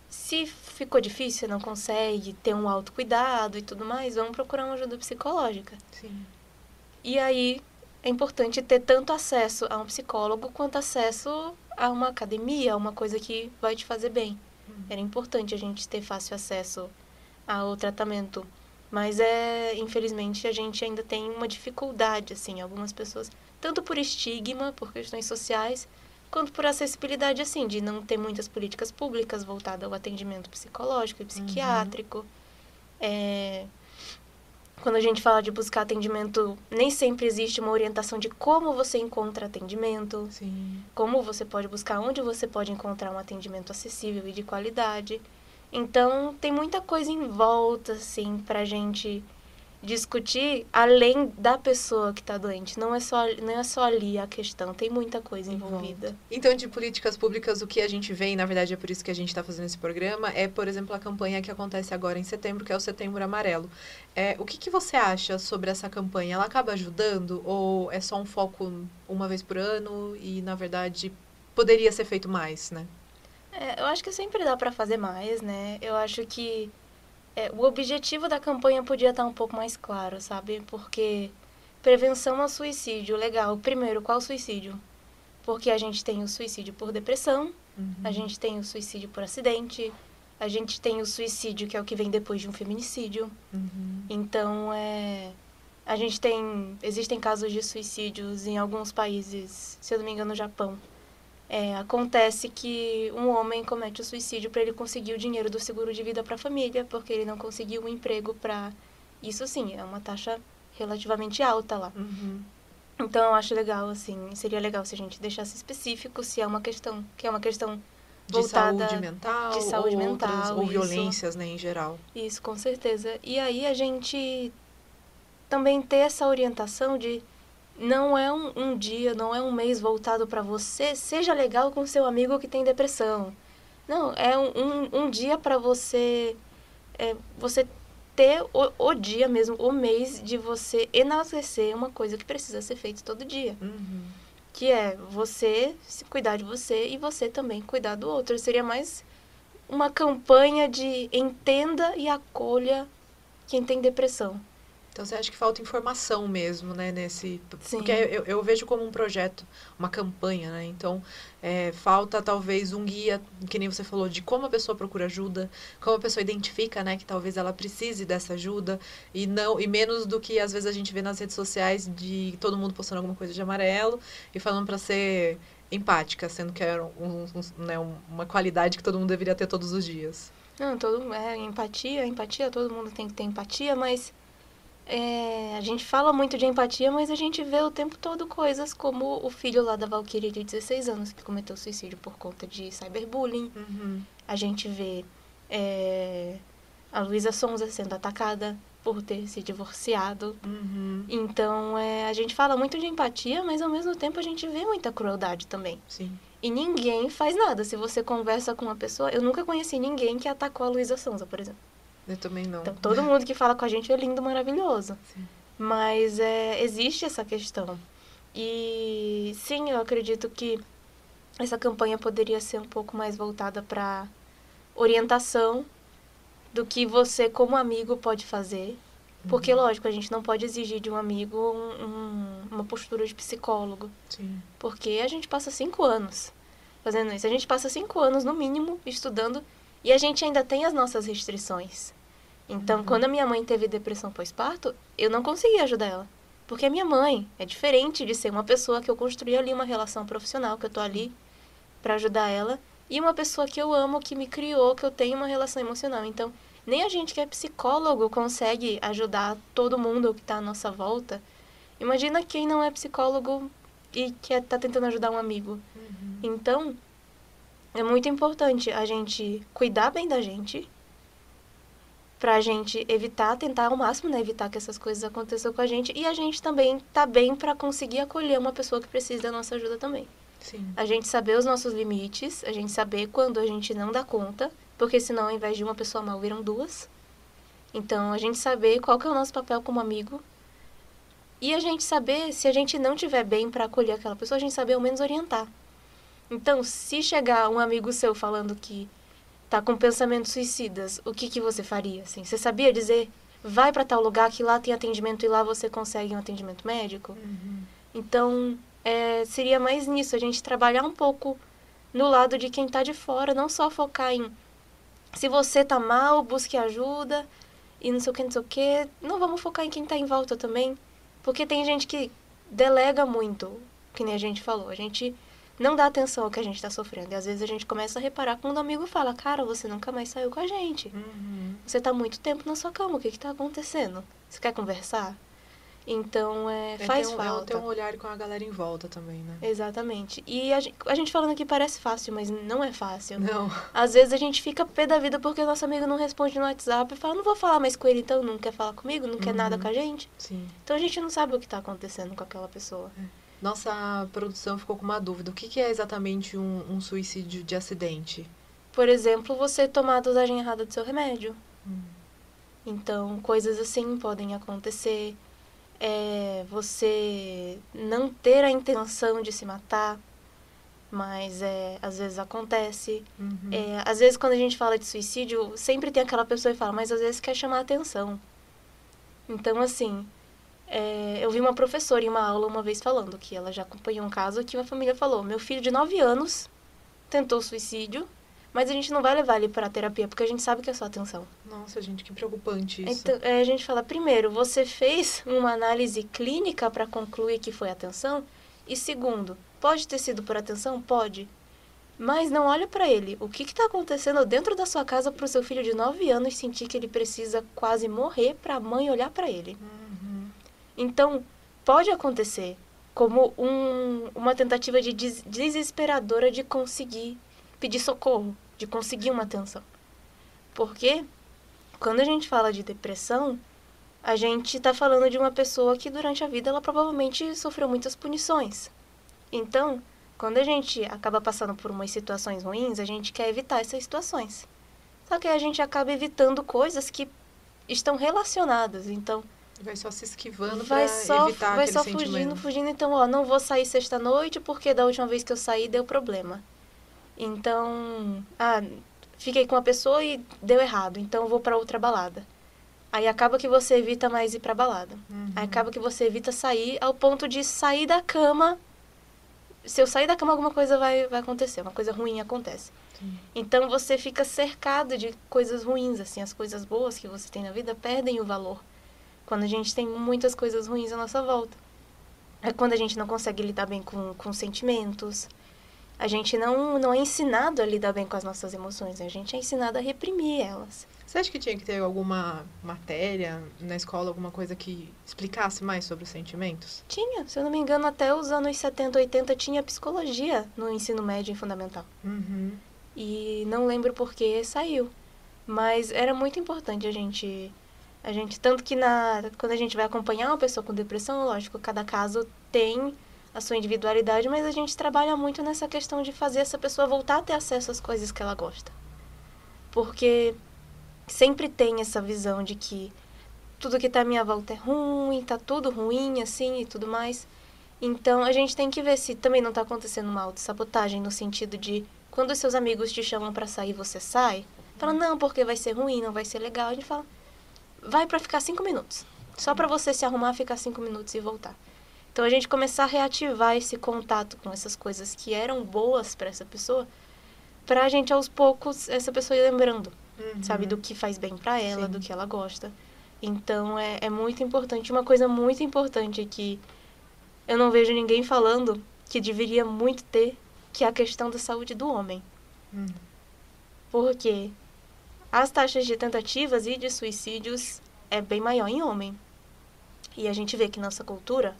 Se ficou difícil, não consegue ter um autocuidado e tudo mais, vamos procurar uma ajuda psicológica. Sim. E aí, é importante ter tanto acesso a um psicólogo quanto acesso a uma academia, a uma coisa que vai te fazer bem. Uhum. Era importante a gente ter fácil acesso ao tratamento. Mas é, infelizmente, a gente ainda tem uma dificuldade, assim, algumas pessoas, tanto por estigma, por questões sociais, quanto por acessibilidade, assim, de não ter muitas políticas públicas voltadas ao atendimento psicológico e psiquiátrico. Uhum. É, quando a gente fala de buscar atendimento, nem sempre existe uma orientação de como você encontra atendimento, Sim. como você pode buscar, onde você pode encontrar um atendimento acessível e de qualidade. Então, tem muita coisa em volta, assim, pra gente discutir além da pessoa que está doente. Não é só não é só ali a questão, tem muita coisa envolvida. Então, de políticas públicas, o que a gente vê, e na verdade é por isso que a gente está fazendo esse programa, é, por exemplo, a campanha que acontece agora em setembro, que é o Setembro Amarelo. É, o que, que você acha sobre essa campanha? Ela acaba ajudando ou é só um foco uma vez por ano e, na verdade, poderia ser feito mais, né? É, eu acho que sempre dá para fazer mais, né? Eu acho que é, o objetivo da campanha podia estar um pouco mais claro, sabe? Porque prevenção ao suicídio, legal. Primeiro, qual suicídio? Porque a gente tem o suicídio por depressão, uhum. a gente tem o suicídio por acidente, a gente tem o suicídio que é o que vem depois de um feminicídio. Uhum. Então, é, a gente tem existem casos de suicídios em alguns países, se eu não me engano, no Japão, é, acontece que um homem comete o suicídio para ele conseguir o dinheiro do seguro de vida para a família, porque ele não conseguiu um emprego para. Isso sim, é uma taxa relativamente alta lá. Uhum. Então eu acho legal, assim, seria legal se a gente deixasse específico se é uma questão, que é uma questão voltada de saúde mental, de saúde ou mental, outras, ou violências, né, em geral. Isso, com certeza. E aí a gente também ter essa orientação de não é um, um dia, não é um mês voltado para você. Seja legal com seu amigo que tem depressão. Não, é um, um, um dia para você, é, você ter o, o, dia mesmo, o mês de você enaltecer uma coisa que precisa ser feita todo dia. Uhum. Que é você se cuidar de você e você também cuidar do outro. Seria mais uma campanha de entenda e acolha quem tem depressão. Então você acha que falta informação mesmo, né, nesse... Sim. Porque eu, eu vejo como um projeto, uma campanha, né? Então, é, falta talvez um guia, que nem você falou, de como a pessoa procura ajuda, como a pessoa identifica, né, que talvez ela precise dessa ajuda, e não e menos do que às vezes a gente vê nas redes sociais de todo mundo postando alguma coisa de amarelo e falando para ser empática, sendo que é um, um, né, uma qualidade que todo mundo deveria ter todos os dias. Não, todo é empatia, empatia, todo mundo tem que ter empatia, mas é, a gente fala muito de empatia, mas a gente vê o tempo todo coisas como o filho lá da Valkyrie de 16 anos que cometeu suicídio por conta de cyberbullying. Uhum. A gente vê é, a Luísa Sonza sendo atacada por ter se divorciado. Uhum. Então, é, a gente fala muito de empatia, mas ao mesmo tempo a gente vê muita crueldade também. Sim. E ninguém faz nada. Se você conversa com uma pessoa... Eu nunca conheci ninguém que atacou a Luísa Sonza, por exemplo. Eu também não. Então, todo mundo que fala com a gente é lindo, maravilhoso. Sim. Mas é, existe essa questão. E sim, eu acredito que essa campanha poderia ser um pouco mais voltada para orientação do que você, como amigo, pode fazer. Porque, Uhum. lógico, a gente não pode exigir de um amigo um- um- uma postura de psicólogo. Sim. Porque a gente passa cinco anos fazendo isso. A gente passa cinco anos, no mínimo, estudando e a gente ainda tem as nossas restrições. Então, Uhum. quando a minha mãe teve depressão pós-parto, eu não consegui ajudar ela. Porque é minha mãe. É diferente de ser uma pessoa que eu construí ali uma relação profissional, que eu tô ali para ajudar ela, e uma pessoa que eu amo, que me criou, que eu tenho uma relação emocional. Então, nem a gente que é psicólogo consegue ajudar todo mundo que está à nossa volta. Imagina quem não é psicólogo e que está tentando ajudar um amigo. Uhum. Então, é muito importante a gente cuidar bem da gente, pra gente evitar, tentar ao máximo, né, evitar que essas coisas aconteçam com a gente, e a gente também tá bem pra conseguir acolher uma pessoa que precisa da nossa ajuda também. Sim. A gente saber os nossos limites, a gente saber quando a gente não dá conta, porque senão ao invés de uma pessoa mal viram duas. Então, a gente saber qual que é o nosso papel como amigo. E a gente saber, se a gente não tiver bem pra acolher aquela pessoa, a gente saber ao menos orientar. Então, se chegar um amigo seu falando que tá com pensamentos suicidas, o que que você faria? Assim, você sabia dizer, vai pra tal lugar que lá tem atendimento e lá você consegue um atendimento médico? Uhum. Então, é, seria mais nisso, a gente trabalhar um pouco no lado de quem está de fora, não só focar em se você tá mal, busque ajuda e não sei o que, não sei o que. Não vamos focar em quem está em volta também, porque tem gente que delega muito, que nem a gente falou. A gente não dá atenção ao que a gente está sofrendo. E às vezes a gente começa a reparar quando um amigo fala, cara, você nunca mais saiu com a gente. Uhum. Você está muito tempo na sua cama, o que está acontecendo? Você quer conversar? Então, é, faz um, falta. É ter um olhar com a galera em volta também, né? Exatamente. E a gente, a gente falando aqui parece fácil, mas não é fácil. Não. Às vezes a gente fica pé da vida porque nosso amigo não responde no WhatsApp e fala, não vou falar mais com ele, então não quer falar comigo, não uhum. quer nada uhum. com a gente. Sim. Então a gente não sabe o que está acontecendo com aquela pessoa. É. Nossa produção ficou com uma dúvida. O que, que é exatamente um, um, suicídio de acidente? Por exemplo, você tomar a dosagem errada do seu remédio. Hum. Então, coisas assim podem acontecer é você não ter a intenção de se matar, mas é, às vezes acontece. Uhum. É, às vezes, quando a gente fala de suicídio, sempre tem aquela pessoa que fala, mas às vezes quer chamar atenção. Então, assim, é, eu vi uma professora em uma aula uma vez falando que ela já acompanhou um caso que uma família falou: meu filho de 9 anos tentou suicídio mas a gente não vai levar ele para terapia, porque a gente sabe que é só atenção. Nossa, gente, que preocupante isso. Então, é, a gente fala, primeiro, você fez uma análise clínica para concluir que foi atenção? E segundo, pode ter sido por atenção? Pode. Mas não olha para ele. O que está acontecendo dentro da sua casa para o seu filho de 9 anos sentir que ele precisa quase morrer para a mãe olhar para ele? Uhum. Então, pode acontecer como um, uma tentativa de des desesperadora de conseguir pedir socorro, de conseguir uma atenção. Porque quando a gente fala de depressão, a gente está falando de uma pessoa que durante a vida ela provavelmente sofreu muitas punições. Então, quando a gente acaba passando por umas situações ruins, a gente quer evitar essas situações. Só que a gente acaba evitando coisas que estão relacionadas. Então, vai só se esquivando vai só, evitar vai só fugindo, sentimento. fugindo. Então, ó, não vou sair sexta noite porque da última vez que eu saí deu problema. Então, ah, fiquei com uma pessoa e deu errado, então vou para outra balada. Aí acaba que você evita mais ir pra balada. Uhum. Aí acaba que você evita sair ao ponto de sair da cama. Se eu sair da cama, alguma coisa vai, vai acontecer, uma coisa ruim acontece. Sim. Então você fica cercado de coisas ruins, assim, as coisas boas que você tem na vida perdem o valor. Quando a gente tem muitas coisas ruins à nossa volta. É quando a gente não consegue lidar bem com, com sentimentos, a gente não, não é ensinado a lidar bem com as nossas emoções, a gente é ensinado a reprimir elas. Você acha que tinha que ter alguma matéria na escola, alguma coisa que explicasse mais sobre os sentimentos? Tinha, se eu não me engano, até os anos 70, 80 tinha psicologia no ensino médio e fundamental. Uhum. E não lembro por que saiu. Mas era muito importante a gente a gente tanto que na quando a gente vai acompanhar uma pessoa com depressão, lógico, cada caso tem a sua individualidade, mas a gente trabalha muito nessa questão de fazer essa pessoa voltar a ter acesso às coisas que ela gosta. Porque sempre tem essa visão de que tudo que está à minha volta é ruim, está tudo ruim assim e tudo mais. Então a gente tem que ver se também não está acontecendo uma autossabotagem no sentido de quando seus amigos te chamam para sair, você sai. Fala, não, porque vai ser ruim, não vai ser legal. A gente fala, vai para ficar cinco minutos. Só para você se arrumar, ficar cinco minutos e voltar. Então a gente começar a reativar esse contato com essas coisas que eram boas para essa pessoa, para a gente aos poucos essa pessoa ir lembrando, uhum. sabe, do que faz bem para ela, Sim. do que ela gosta. Então é, é muito importante. Uma coisa muito importante é que eu não vejo ninguém falando que deveria muito ter, que é a questão da saúde do homem. Uhum. Porque as taxas de tentativas e de suicídios é bem maior em homem. E a gente vê que nossa cultura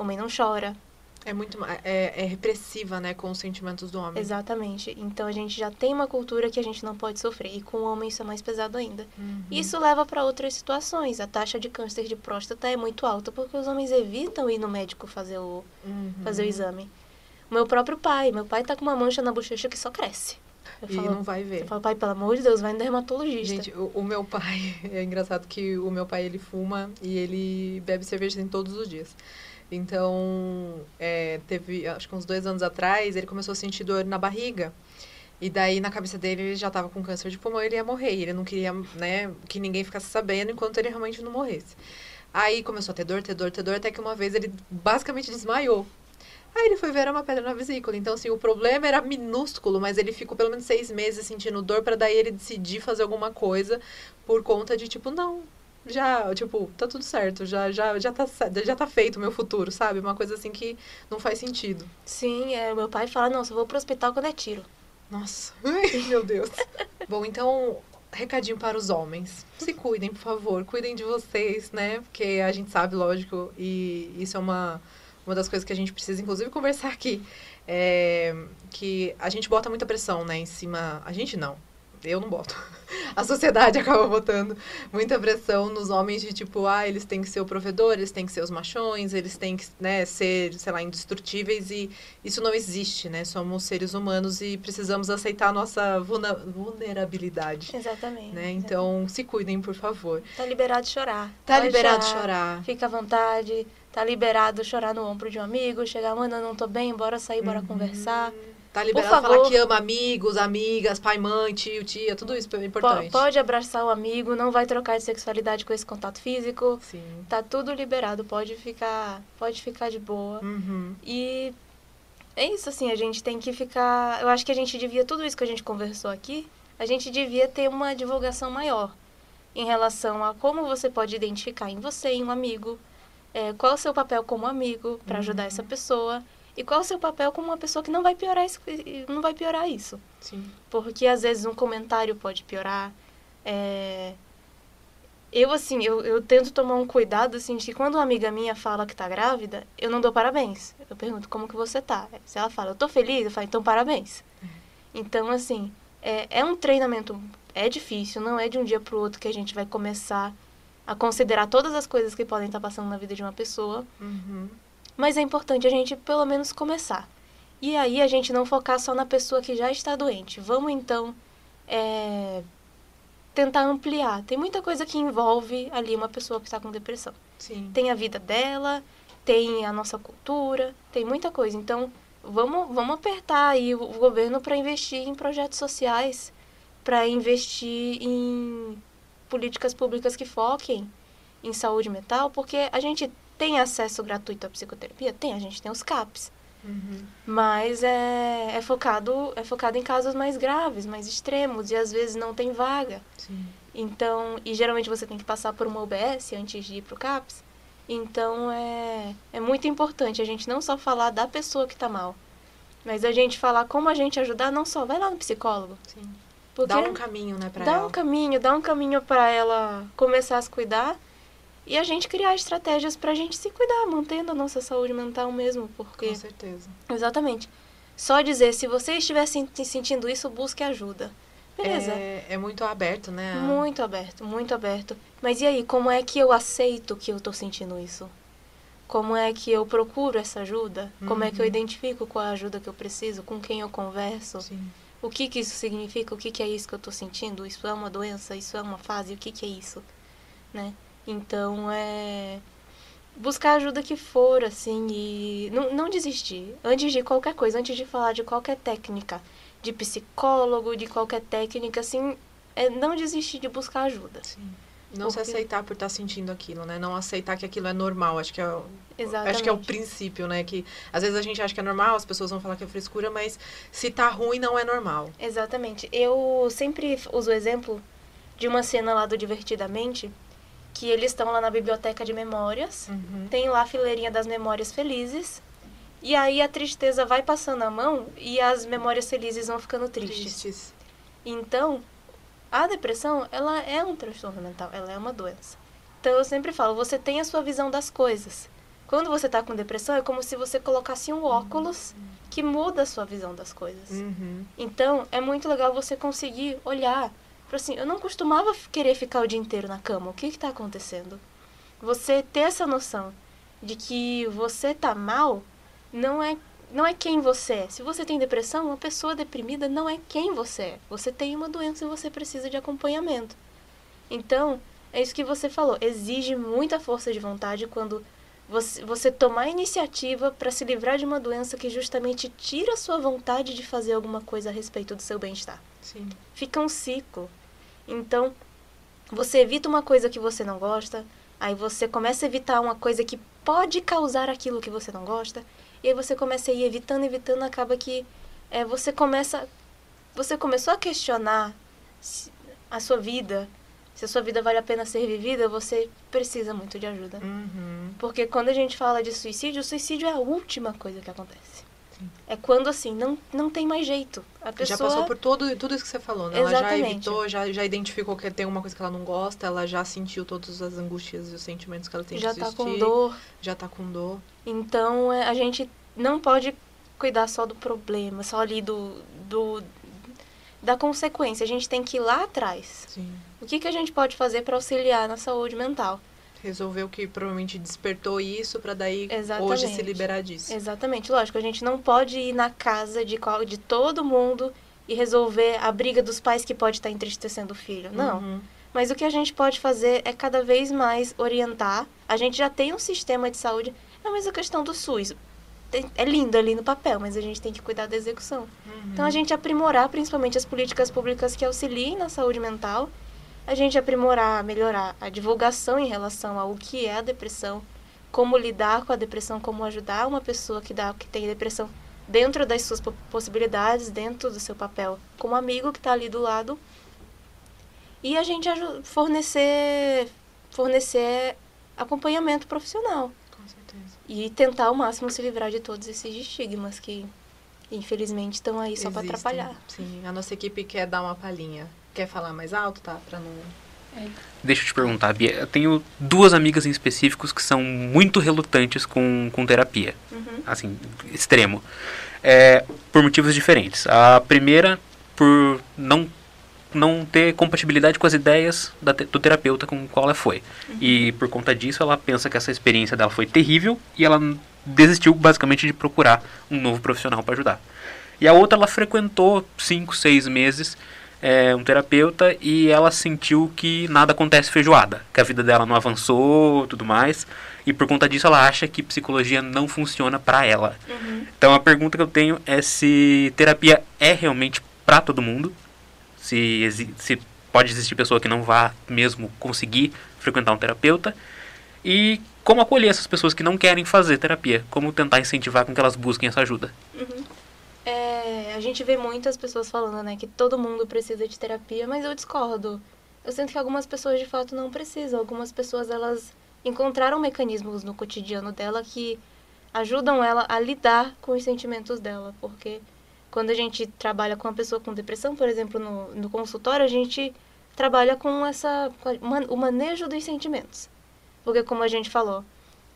homem não chora. É muito é, é repressiva, né, com os sentimentos do homem. Exatamente. Então a gente já tem uma cultura que a gente não pode sofrer e com o homem isso é mais pesado ainda. Uhum. Isso leva para outras situações. A taxa de câncer de próstata é muito alta porque os homens evitam ir no médico fazer o uhum. fazer o exame. Meu próprio pai, meu pai tá com uma mancha na bochecha que só cresce. Eu e falo, não vai ver. Eu falo, pai, pelo amor de Deus, vai no dermatologista. Gente, o, o, meu pai, é engraçado que o meu pai, ele fuma e ele bebe cerveja todos os dias. Então, é, teve, acho que uns dois anos atrás, ele começou a sentir dor na barriga. E daí, na cabeça dele, ele já estava com câncer de pulmão, ele ia morrer. Ele não queria, né, que ninguém ficasse sabendo enquanto ele realmente não morresse. Aí começou a ter dor, ter dor, ter dor, até que uma vez ele basicamente desmaiou. Aí ele foi ver era uma pedra na vesícula. Então, assim, o problema era minúsculo, mas ele ficou pelo menos seis meses sentindo dor para daí ele decidir fazer alguma coisa por conta de, tipo, não, já, tipo, tá tudo certo, já, já, já, tá, já tá feito o meu futuro, sabe? Uma coisa assim que não faz sentido. Sim, é, meu pai fala, não, só vou pro hospital quando é tiro. Nossa, meu Deus. Bom, então, recadinho para os homens. Se cuidem, por favor, cuidem de vocês, né? Porque a gente sabe, lógico, e isso é uma uma das coisas que a gente precisa, inclusive, conversar aqui, é que a gente bota muita pressão, né, em cima. A gente não, eu não boto. A sociedade acaba botando muita pressão nos homens de tipo, ah, eles têm que ser o provedor, eles têm que ser os machões, eles têm que, né, ser, sei lá, indestrutíveis e isso não existe, né? Somos seres humanos e precisamos aceitar a nossa vulnerabilidade. Exatamente. Né? Então, se cuidem, por favor. Tá liberado de chorar. Tá Pode liberado chorar, de chorar. Fica à vontade. Tá liberado chorar no ombro de um amigo, chegar, mano, eu não tô bem, bora sair, bora uhum. conversar. Tá liberado falar que ama amigos, amigas, pai, mãe, tio, tia, tudo isso é importante. Pode abraçar o amigo, não vai trocar de sexualidade com esse contato físico. Sim. Tá tudo liberado, pode ficar, pode ficar de boa. Uhum. E é isso, assim, a gente tem que ficar. Eu acho que a gente devia, tudo isso que a gente conversou aqui, a gente devia ter uma divulgação maior em relação a como você pode identificar em você, em um amigo, é, qual é o seu papel como amigo para ajudar uhum. essa pessoa e qual é o seu papel como uma pessoa que não vai piorar isso, não vai piorar isso. Sim. Porque às vezes um comentário pode piorar. É... Eu, assim, eu, eu tento tomar um cuidado, assim, de que quando uma amiga minha fala que tá grávida, eu não dou parabéns. Eu pergunto como que você tá. Se ela fala, eu tô feliz, eu falo, então parabéns. Uhum. Então, assim, é, é um treinamento, é difícil, não é de um dia pro outro que a gente vai começar a considerar todas as coisas que podem estar passando na vida de uma pessoa. Uhum. Mas é importante a gente pelo menos começar. E aí a gente não focar só na pessoa que já está doente. Vamos então é, tentar ampliar. Tem muita coisa que envolve ali uma pessoa que está com depressão. Sim. Tem a vida dela, tem a nossa cultura, tem muita coisa. Então vamos, vamos apertar aí o governo para investir em projetos sociais, para investir em políticas públicas que foquem em saúde mental, porque a gente tem acesso gratuito à psicoterapia? Tem, a gente tem os CAPs. Uhum. Mas é, é, focado, é focado em casos mais graves, mais extremos, e às vezes não tem vaga. Sim. Então, e geralmente você tem que passar por uma OBS antes de ir para o CAPS. Então, é, é muito importante a gente não só falar da pessoa que está mal, mas a gente falar como a gente ajudar, não só vai lá no psicólogo. Sim. Porque dá um caminho, né, para ela. Dá um caminho, dá um caminho para ela começar a se cuidar e a gente criar estratégias para a gente se cuidar, mantendo a nossa saúde mental mesmo, porque... Com certeza. Exatamente. Só dizer, se você estiver sentindo isso, busque ajuda. Beleza. É, é muito aberto, né? Muito aberto, muito aberto. Mas e aí, como é que eu aceito que eu estou sentindo isso? Como é que eu procuro essa ajuda? Uhum. Como é que eu uhum. identifico qual é a ajuda que eu preciso? Com quem eu converso? Sim. O que, que isso significa? O que, que é isso que eu estou sentindo? Isso é uma doença? Isso é uma fase? O que, que é isso? Né? Então, é buscar ajuda que for, assim, e não, não desistir. Antes de qualquer coisa, antes de falar de qualquer técnica, de psicólogo, de qualquer técnica, assim, é não desistir de buscar ajuda. Sim. Não Porque... se aceitar por estar sentindo aquilo, né? Não aceitar que aquilo é normal. Acho que é, o, acho que é o princípio, né? Que às vezes a gente acha que é normal, as pessoas vão falar que é frescura, mas se tá ruim, não é normal. Exatamente. Eu sempre uso o exemplo de uma cena lá do Divertidamente, que eles estão lá na biblioteca de memórias, uhum. tem lá a fileirinha das memórias felizes, e aí a tristeza vai passando a mão e as memórias felizes vão ficando tristes. tristes. Então, a depressão, ela é um transtorno mental, ela é uma doença. Então eu sempre falo, você tem a sua visão das coisas. Quando você está com depressão, é como se você colocasse um óculos que muda a sua visão das coisas. Uhum. Então, é muito legal você conseguir olhar assim, eu não costumava querer ficar o dia inteiro na cama. O que está acontecendo? Você ter essa noção de que você tá mal não é não é quem você é. Se você tem depressão, uma pessoa deprimida não é quem você é. Você tem uma doença e você precisa de acompanhamento. Então, é isso que você falou. Exige muita força de vontade quando você, você tomar iniciativa para se livrar de uma doença que justamente tira a sua vontade de fazer alguma coisa a respeito do seu bem-estar. Sim. Fica um ciclo. Então, você evita uma coisa que você não gosta, Aí você começa a evitar uma coisa que pode causar aquilo que você não gosta. E aí você começa a ir evitando, evitando, acaba que é, você começa. Você começou a questionar a sua vida, se a sua vida vale a pena ser vivida, você precisa muito de ajuda. Uhum. Porque quando a gente fala de suicídio, o suicídio é a última coisa que acontece. É quando, assim, não, não tem mais jeito. A pessoa... Já passou por todo, tudo isso que você falou, né? Exatamente. Ela já evitou, já, já identificou que tem uma coisa que ela não gosta, ela já sentiu todas as angústias e os sentimentos que ela tem já de tá com dor. Já tá com dor. Então, é, a gente não pode cuidar só do problema, só ali do, do da consequência. A gente tem que ir lá atrás. Sim. O que, que a gente pode fazer para auxiliar na saúde mental? Resolver o que provavelmente despertou isso para daí Exatamente. hoje se liberar disso. Exatamente, lógico, a gente não pode ir na casa de, qual, de todo mundo e resolver a briga dos pais que pode estar entristecendo o filho. Não. Uhum. Mas o que a gente pode fazer é cada vez mais orientar. A gente já tem um sistema de saúde. É a mesma questão do SUS. É lindo ali no papel, mas a gente tem que cuidar da execução. Uhum. Então a gente aprimorar principalmente as políticas públicas que auxiliem na saúde mental a gente aprimorar, melhorar a divulgação em relação ao que é a depressão, como lidar com a depressão, como ajudar uma pessoa que, dá, que tem depressão dentro das suas possibilidades, dentro do seu papel como amigo que está ali do lado. E a gente fornecer, fornecer acompanhamento profissional. Com certeza. E tentar ao máximo se livrar de todos esses estigmas que, infelizmente, estão aí só para atrapalhar. Sim, a nossa equipe quer dar uma palhinha. Quer falar mais alto, tá? Pra não. Deixa eu te perguntar, Bia. Eu tenho duas amigas em específicos que são muito relutantes com, com terapia. Uhum. Assim, extremo. É, por motivos diferentes. A primeira, por não, não ter compatibilidade com as ideias da, do terapeuta com o qual ela foi. E por conta disso, ela pensa que essa experiência dela foi terrível e ela desistiu basicamente de procurar um novo profissional para ajudar. E a outra, ela frequentou cinco, seis meses é, um terapeuta e ela sentiu que nada acontece feijoada, que a vida dela não avançou, tudo mais, e por conta disso ela acha que psicologia não funciona para ela. Uhum. Então a pergunta que eu tenho é se terapia é realmente para todo mundo, se, se pode existir pessoa que não vá mesmo conseguir frequentar um terapeuta e como acolher essas pessoas que não querem fazer terapia, como tentar incentivar com que elas busquem essa ajuda. É, a gente vê muitas pessoas falando, né, que todo mundo precisa de terapia, mas eu discordo. Eu sinto que algumas pessoas de fato não precisam. Algumas pessoas elas encontraram mecanismos no cotidiano dela que ajudam ela a lidar com os sentimentos dela, porque quando a gente trabalha com uma pessoa com depressão, por exemplo, no, no consultório, a gente trabalha com essa com a- o manejo dos sentimentos. Porque como a gente falou,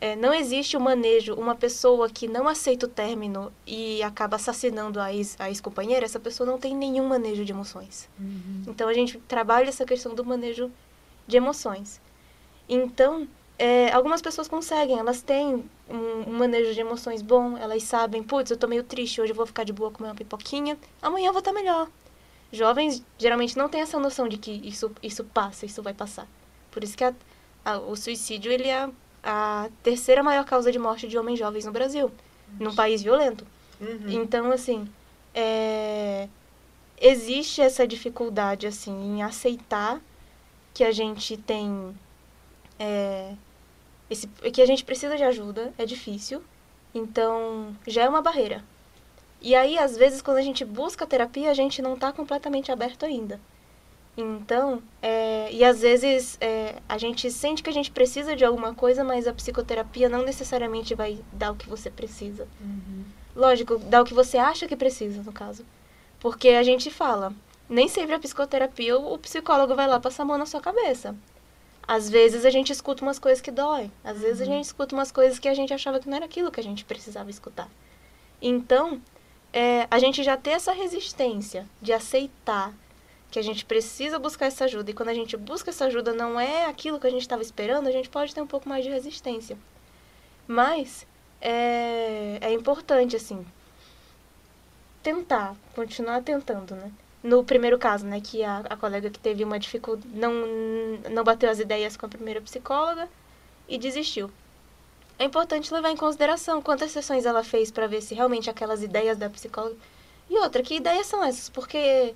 é, não existe o manejo, uma pessoa que não aceita o término e acaba assassinando a ex- a ex-companheira, essa pessoa não tem nenhum manejo de emoções. Então a gente trabalha essa questão do manejo de emoções. Então, é, algumas pessoas conseguem, elas têm um, um manejo de emoções bom, elas sabem, putz, eu tô meio triste, hoje eu vou ficar de boa comer uma pipoquinha, amanhã eu vou estar melhor. Jovens geralmente não têm essa noção de que isso, isso passa, isso vai passar. Por isso que a- a- o suicídio ele é a, terceira maior causa de morte de homens jovens no Brasil, num país violento. Uhum. Então, assim, é, existe essa dificuldade, assim, em aceitar que a gente tem. é, esse, que a gente precisa de ajuda, é difícil. Então, já é uma barreira. E aí, às vezes, quando a gente busca terapia, a gente não está completamente aberto ainda. Então, é, e às vezes é, a gente sente que a gente precisa de alguma coisa, mas a psicoterapia não necessariamente vai dar o que você precisa. Lógico, dá o que você acha que precisa, no caso. Porque a gente fala, nem sempre a psicoterapia, o psicólogo vai lá passar a mão na sua cabeça. Às vezes a gente escuta umas coisas que doem. Às vezes a gente escuta umas coisas que a gente achava que não era aquilo que a gente precisava escutar. Então, é, a gente já ter essa resistência de aceitar que a gente precisa buscar essa ajuda. E quando a gente busca essa ajuda não é aquilo que a gente estava esperando, a gente pode ter um pouco mais de resistência. Mas é, é importante, assim, tentar, continuar tentando, né? No primeiro caso, né, que a, a colega que teve uma dificuldade, não, não bateu as ideias com a primeira psicóloga e desistiu. É importante levar em consideração quantas sessões ela fez para ver se realmente aquelas ideias da psicóloga. E outra, que ideias são essas? Porque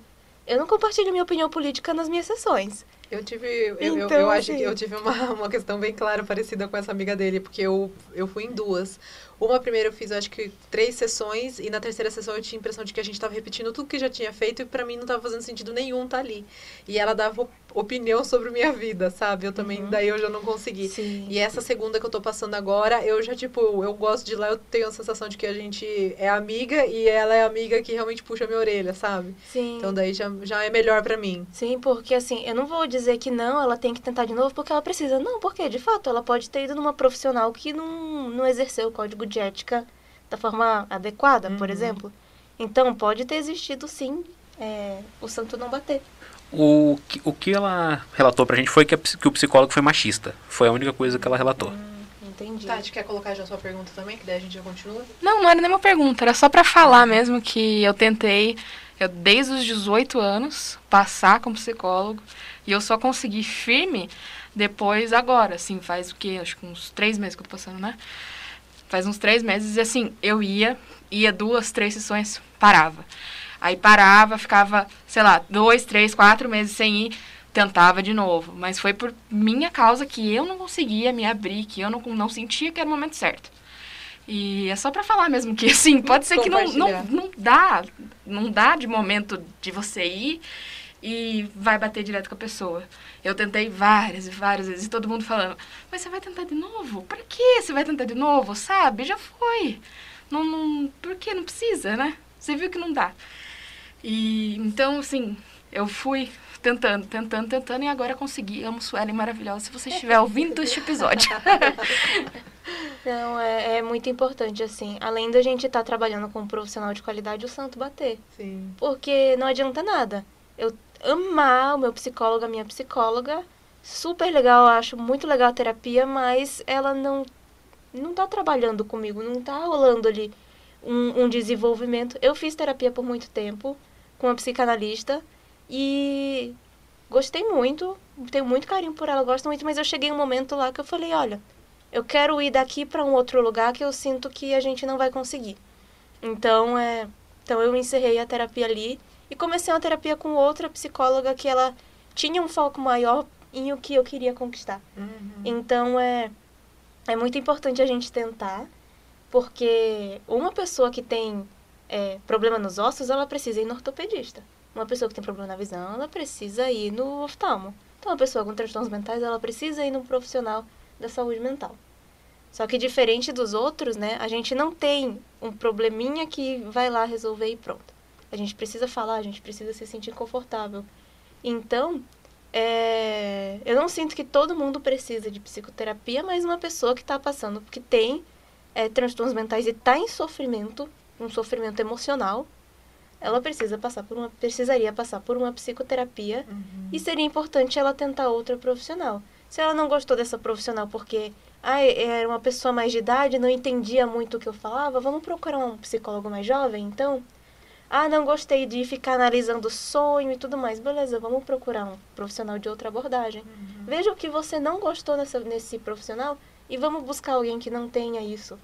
eu não compartilho minha opinião política nas minhas sessões. Eu tive, eu, então, eu, eu acho que eu tive uma, uma questão bem clara, parecida com essa amiga dele, porque eu, eu fui em duas. Uma primeira eu fiz, acho que, três sessões, e na terceira sessão eu tinha a impressão de que a gente estava repetindo tudo que já tinha feito, e para mim não estava fazendo sentido nenhum estar tá ali. E ela dava opinião sobre minha vida, sabe? Eu também, uhum. daí eu já não consegui. Sim. E essa segunda que eu tô passando agora, eu já, tipo, eu gosto de lá, eu tenho a sensação de que a gente é amiga, e ela é amiga que realmente puxa minha orelha, sabe? Sim. Então daí já, já é melhor para mim. Sim, porque assim, eu não vou dizer que não, ela tem que tentar de novo porque ela precisa. Não, porque de fato ela pode ter ido numa profissional que não, não exerceu o código de ética da forma adequada, uhum. por exemplo. Então, pode ter existido sim é, o santo não bater. O que, o que ela relatou pra gente foi que, a, que o psicólogo foi machista. Foi a única coisa que ela relatou. Hum, entendi. Tati, quer colocar já a sua pergunta também? Que daí a gente já continua? Não, não era nem uma pergunta. Era só pra falar mesmo que eu tentei, eu, desde os 18 anos, passar como psicólogo. E eu só consegui firme depois, agora. Assim, faz o quê? Acho que uns três meses que eu tô passando, né? Faz uns três meses, e assim, eu ia, ia duas, três sessões, parava. Aí parava, ficava, sei lá, dois, três, quatro meses sem ir, tentava de novo. Mas foi por minha causa que eu não conseguia me abrir, que eu não, não sentia que era o momento certo. E é só para falar mesmo que, assim, pode ser que não, não, não dá, não dá de momento de você ir e vai bater direto com a pessoa. Eu tentei várias e várias vezes, e todo mundo falando, mas você vai tentar de novo? Pra que você vai tentar de novo? Sabe? Já foi. Não, não, por que? Não precisa, né? Você viu que não dá. E então, assim, eu fui tentando, tentando, tentando, e agora consegui. Amo Suelen maravilhosa. Se você estiver ouvindo este episódio. Não, é, é, muito importante, assim. Além da gente estar tá trabalhando com um profissional de qualidade, o santo bater. Sim. Porque não adianta nada. Eu amar o meu psicólogo, a minha psicóloga. Super legal, acho muito legal a terapia, mas ela não não tá trabalhando comigo, não tá rolando ali um, um desenvolvimento. Eu fiz terapia por muito tempo com uma psicanalista e gostei muito, tenho muito carinho por ela, gosto muito, mas eu cheguei um momento lá que eu falei, olha, eu quero ir daqui para um outro lugar que eu sinto que a gente não vai conseguir. Então, é, então eu encerrei a terapia ali e comecei uma terapia com outra psicóloga que ela tinha um foco maior em o que eu queria conquistar. Uhum. Então é é muito importante a gente tentar, porque uma pessoa que tem é, problema nos ossos, ela precisa ir no ortopedista. Uma pessoa que tem problema na visão, ela precisa ir no oftalmo. Então, uma pessoa com transtornos mentais, ela precisa ir no profissional da saúde mental. Só que diferente dos outros, né, a gente não tem um probleminha que vai lá resolver e pronto. A gente precisa falar, a gente precisa se sentir confortável. Então, é, eu não sinto que todo mundo precisa de psicoterapia, mas uma pessoa que está passando, que tem é, transtornos mentais e está em sofrimento, um sofrimento emocional, ela precisa passar por uma, precisaria passar por uma psicoterapia uhum. e seria importante ela tentar outra profissional. Se ela não gostou dessa profissional porque ah, era uma pessoa mais de idade, não entendia muito o que eu falava, vamos procurar um psicólogo mais jovem, então? Ah, não gostei de ficar analisando sonho e tudo mais. Beleza, vamos procurar um profissional de outra abordagem. Uhum. Veja o que você não gostou nessa, nesse profissional e vamos buscar alguém que não tenha isso.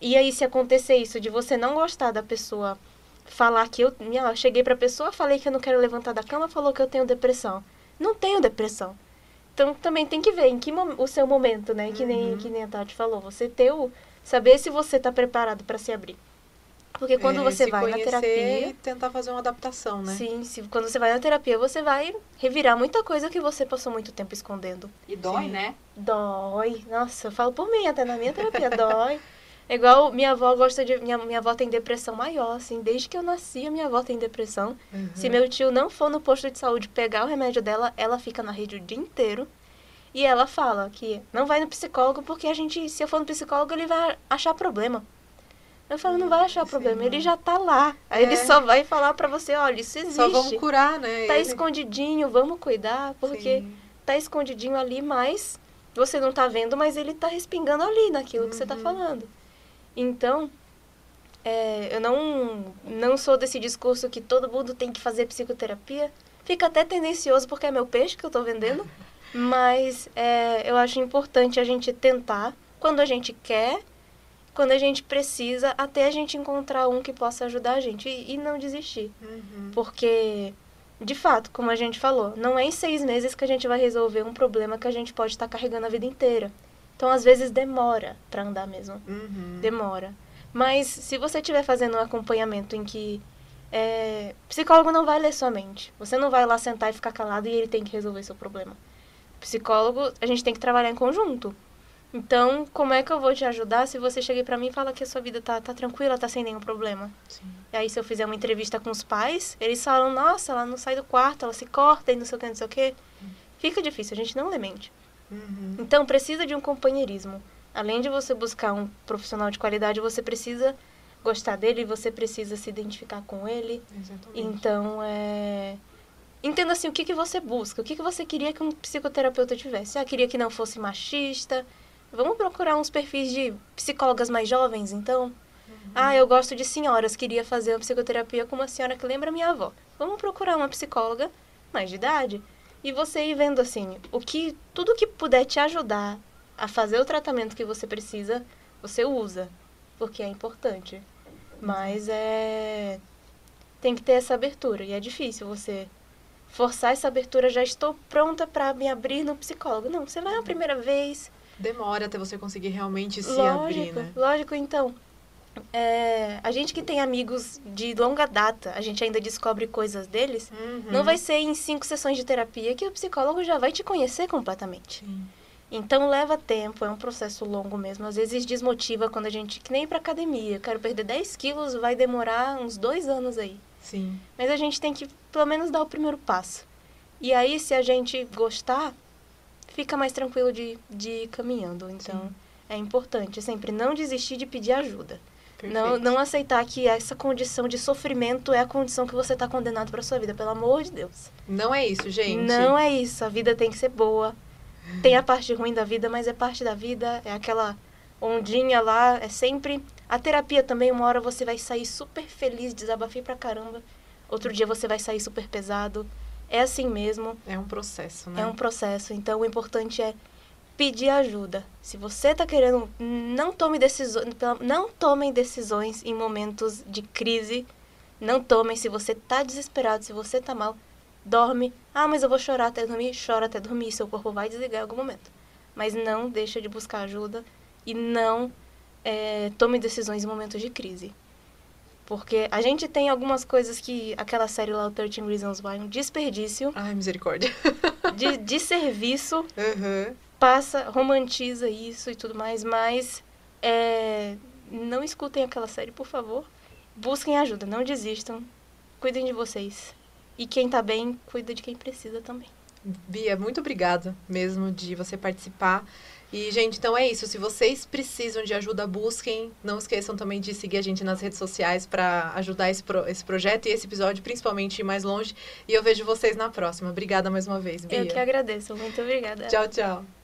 E aí, se acontecer isso, de você não gostar da pessoa falar que eu. Minha, cheguei pra pessoa, falei que eu não quero levantar da cama, falou que eu tenho depressão. Não tenho depressão. Então também tem que ver em que o seu momento, né? Que nem, uhum. que nem a Tati falou. Você ter o. Saber se você está preparado para se abrir. Porque quando é, você vai na terapia. E tentar fazer uma adaptação, né? Sim, se, quando você vai na terapia, você vai revirar muita coisa que você passou muito tempo escondendo. E dói, Sim. né? Dói. Nossa, eu falo por mim, até na minha terapia dói. É igual minha avó gosta de. Minha, minha avó tem depressão maior, assim. Desde que eu nasci, a minha avó tem depressão. Uhum. Se meu tio não for no posto de saúde pegar o remédio dela, ela fica na rede o dia inteiro. E ela fala que não vai no psicólogo porque a gente, se eu for no psicólogo, ele vai achar problema. Eu falo, não vai achar problema, ele já tá lá. Aí é. ele só vai falar para você, olha, isso existe. Só vamos curar, né? Tá ele... escondidinho, vamos cuidar, porque Sim. tá escondidinho ali, mas você não tá vendo, mas ele tá respingando ali naquilo uhum. que você tá uhum. falando. Então, é, eu não, não sou desse discurso que todo mundo tem que fazer psicoterapia. Fica até tendencioso porque é meu peixe que eu tô vendendo. mas é, eu acho importante a gente tentar quando a gente quer quando a gente precisa, até a gente encontrar um que possa ajudar a gente e, e não desistir. Uhum. Porque de fato, como a gente falou, não é em seis meses que a gente vai resolver um problema que a gente pode estar carregando a vida inteira. Então, às vezes, demora para andar mesmo. Uhum. Demora. Mas se você estiver fazendo um acompanhamento em que é, psicólogo não vai ler sua mente. Você não vai lá sentar e ficar calado e ele tem que resolver seu problema. Psicólogo, a gente tem que trabalhar em conjunto. Então, como é que eu vou te ajudar se você chegar para mim e fala que a sua vida tá, tá tranquila, tá sem nenhum problema? Sim. E aí, se eu fizer uma entrevista com os pais, eles falam, nossa, ela não sai do quarto, ela se corta e não sei o que, não sei o que. Fica difícil, a gente não lê mente. Uhum. Então, precisa de um companheirismo. Além de você buscar um profissional de qualidade, você precisa gostar dele, você precisa se identificar com ele. Exatamente. Então, é... Entenda assim, o que, que você busca, o que, que você queria que um psicoterapeuta tivesse. Ah, queria que não fosse machista. Vamos procurar uns perfis de psicólogas mais jovens, então? Ah, eu gosto de senhoras, queria fazer uma psicoterapia com uma senhora que lembra minha avó. Vamos procurar uma psicóloga mais de idade. E você ir vendo assim, o que tudo que puder te ajudar a fazer o tratamento que você precisa, você usa, porque é importante. Mas é tem que ter essa abertura e é difícil você forçar essa abertura, já estou pronta para me abrir no psicólogo. Não, você vai a primeira vez. Demora até você conseguir realmente se lógico, abrir, né? Lógico, então. É, a gente que tem amigos de longa data, a gente ainda descobre coisas deles, Uhum. não vai ser em cinco sessões de terapia que o psicólogo já vai te conhecer completamente. Sim. Então leva tempo, é um processo longo mesmo. Às vezes desmotiva quando a gente, que nem ir pra academia, eu quero perder 10 quilos, vai demorar uns dois anos aí. Sim. Mas a gente tem que pelo menos dar o primeiro passo. E aí, se a gente gostar, fica mais tranquilo de, de ir caminhando. Então, Sim. é importante sempre não desistir de pedir ajuda. Não, não aceitar que essa condição de sofrimento é a condição que você está condenado para sua vida, pelo amor de Deus. Não é isso, gente. Não é isso. A vida tem que ser boa. Tem a parte ruim da vida, mas é parte da vida. É aquela ondinha lá. É sempre. A terapia também, uma hora você vai sair super feliz, desabafei pra caramba. Outro dia você vai sair super pesado. É assim mesmo. É um processo, né? É um processo. Então o importante é pedir ajuda. Se você tá querendo, não tome decisões, não tomem decisões em momentos de crise. Não tomem se você tá desesperado, se você tá mal, dorme. Ah, mas eu vou chorar até dormir, chora até dormir, seu corpo vai desligar em algum momento. Mas não deixa de buscar ajuda e não é, tome decisões em momentos de crise. Porque a gente tem algumas coisas que aquela série lá, o 13 Reasons Why, um desperdício Ai, misericórdia. de, de serviço Uhum. passa, romantiza isso e tudo mais, mas é, não escutem aquela série, por favor. Busquem ajuda, não desistam. Cuidem de vocês. E quem tá bem, cuida de quem precisa também. Bia, muito obrigada mesmo de você participar. E, gente, então é isso. Se vocês precisam de ajuda, busquem. Não esqueçam também de seguir a gente nas redes sociais para ajudar esse, pro- esse projeto e esse episódio, principalmente, ir mais longe. E eu vejo vocês na próxima. Obrigada mais uma vez, Bia. Eu que agradeço. Muito obrigada. Tchau, tchau.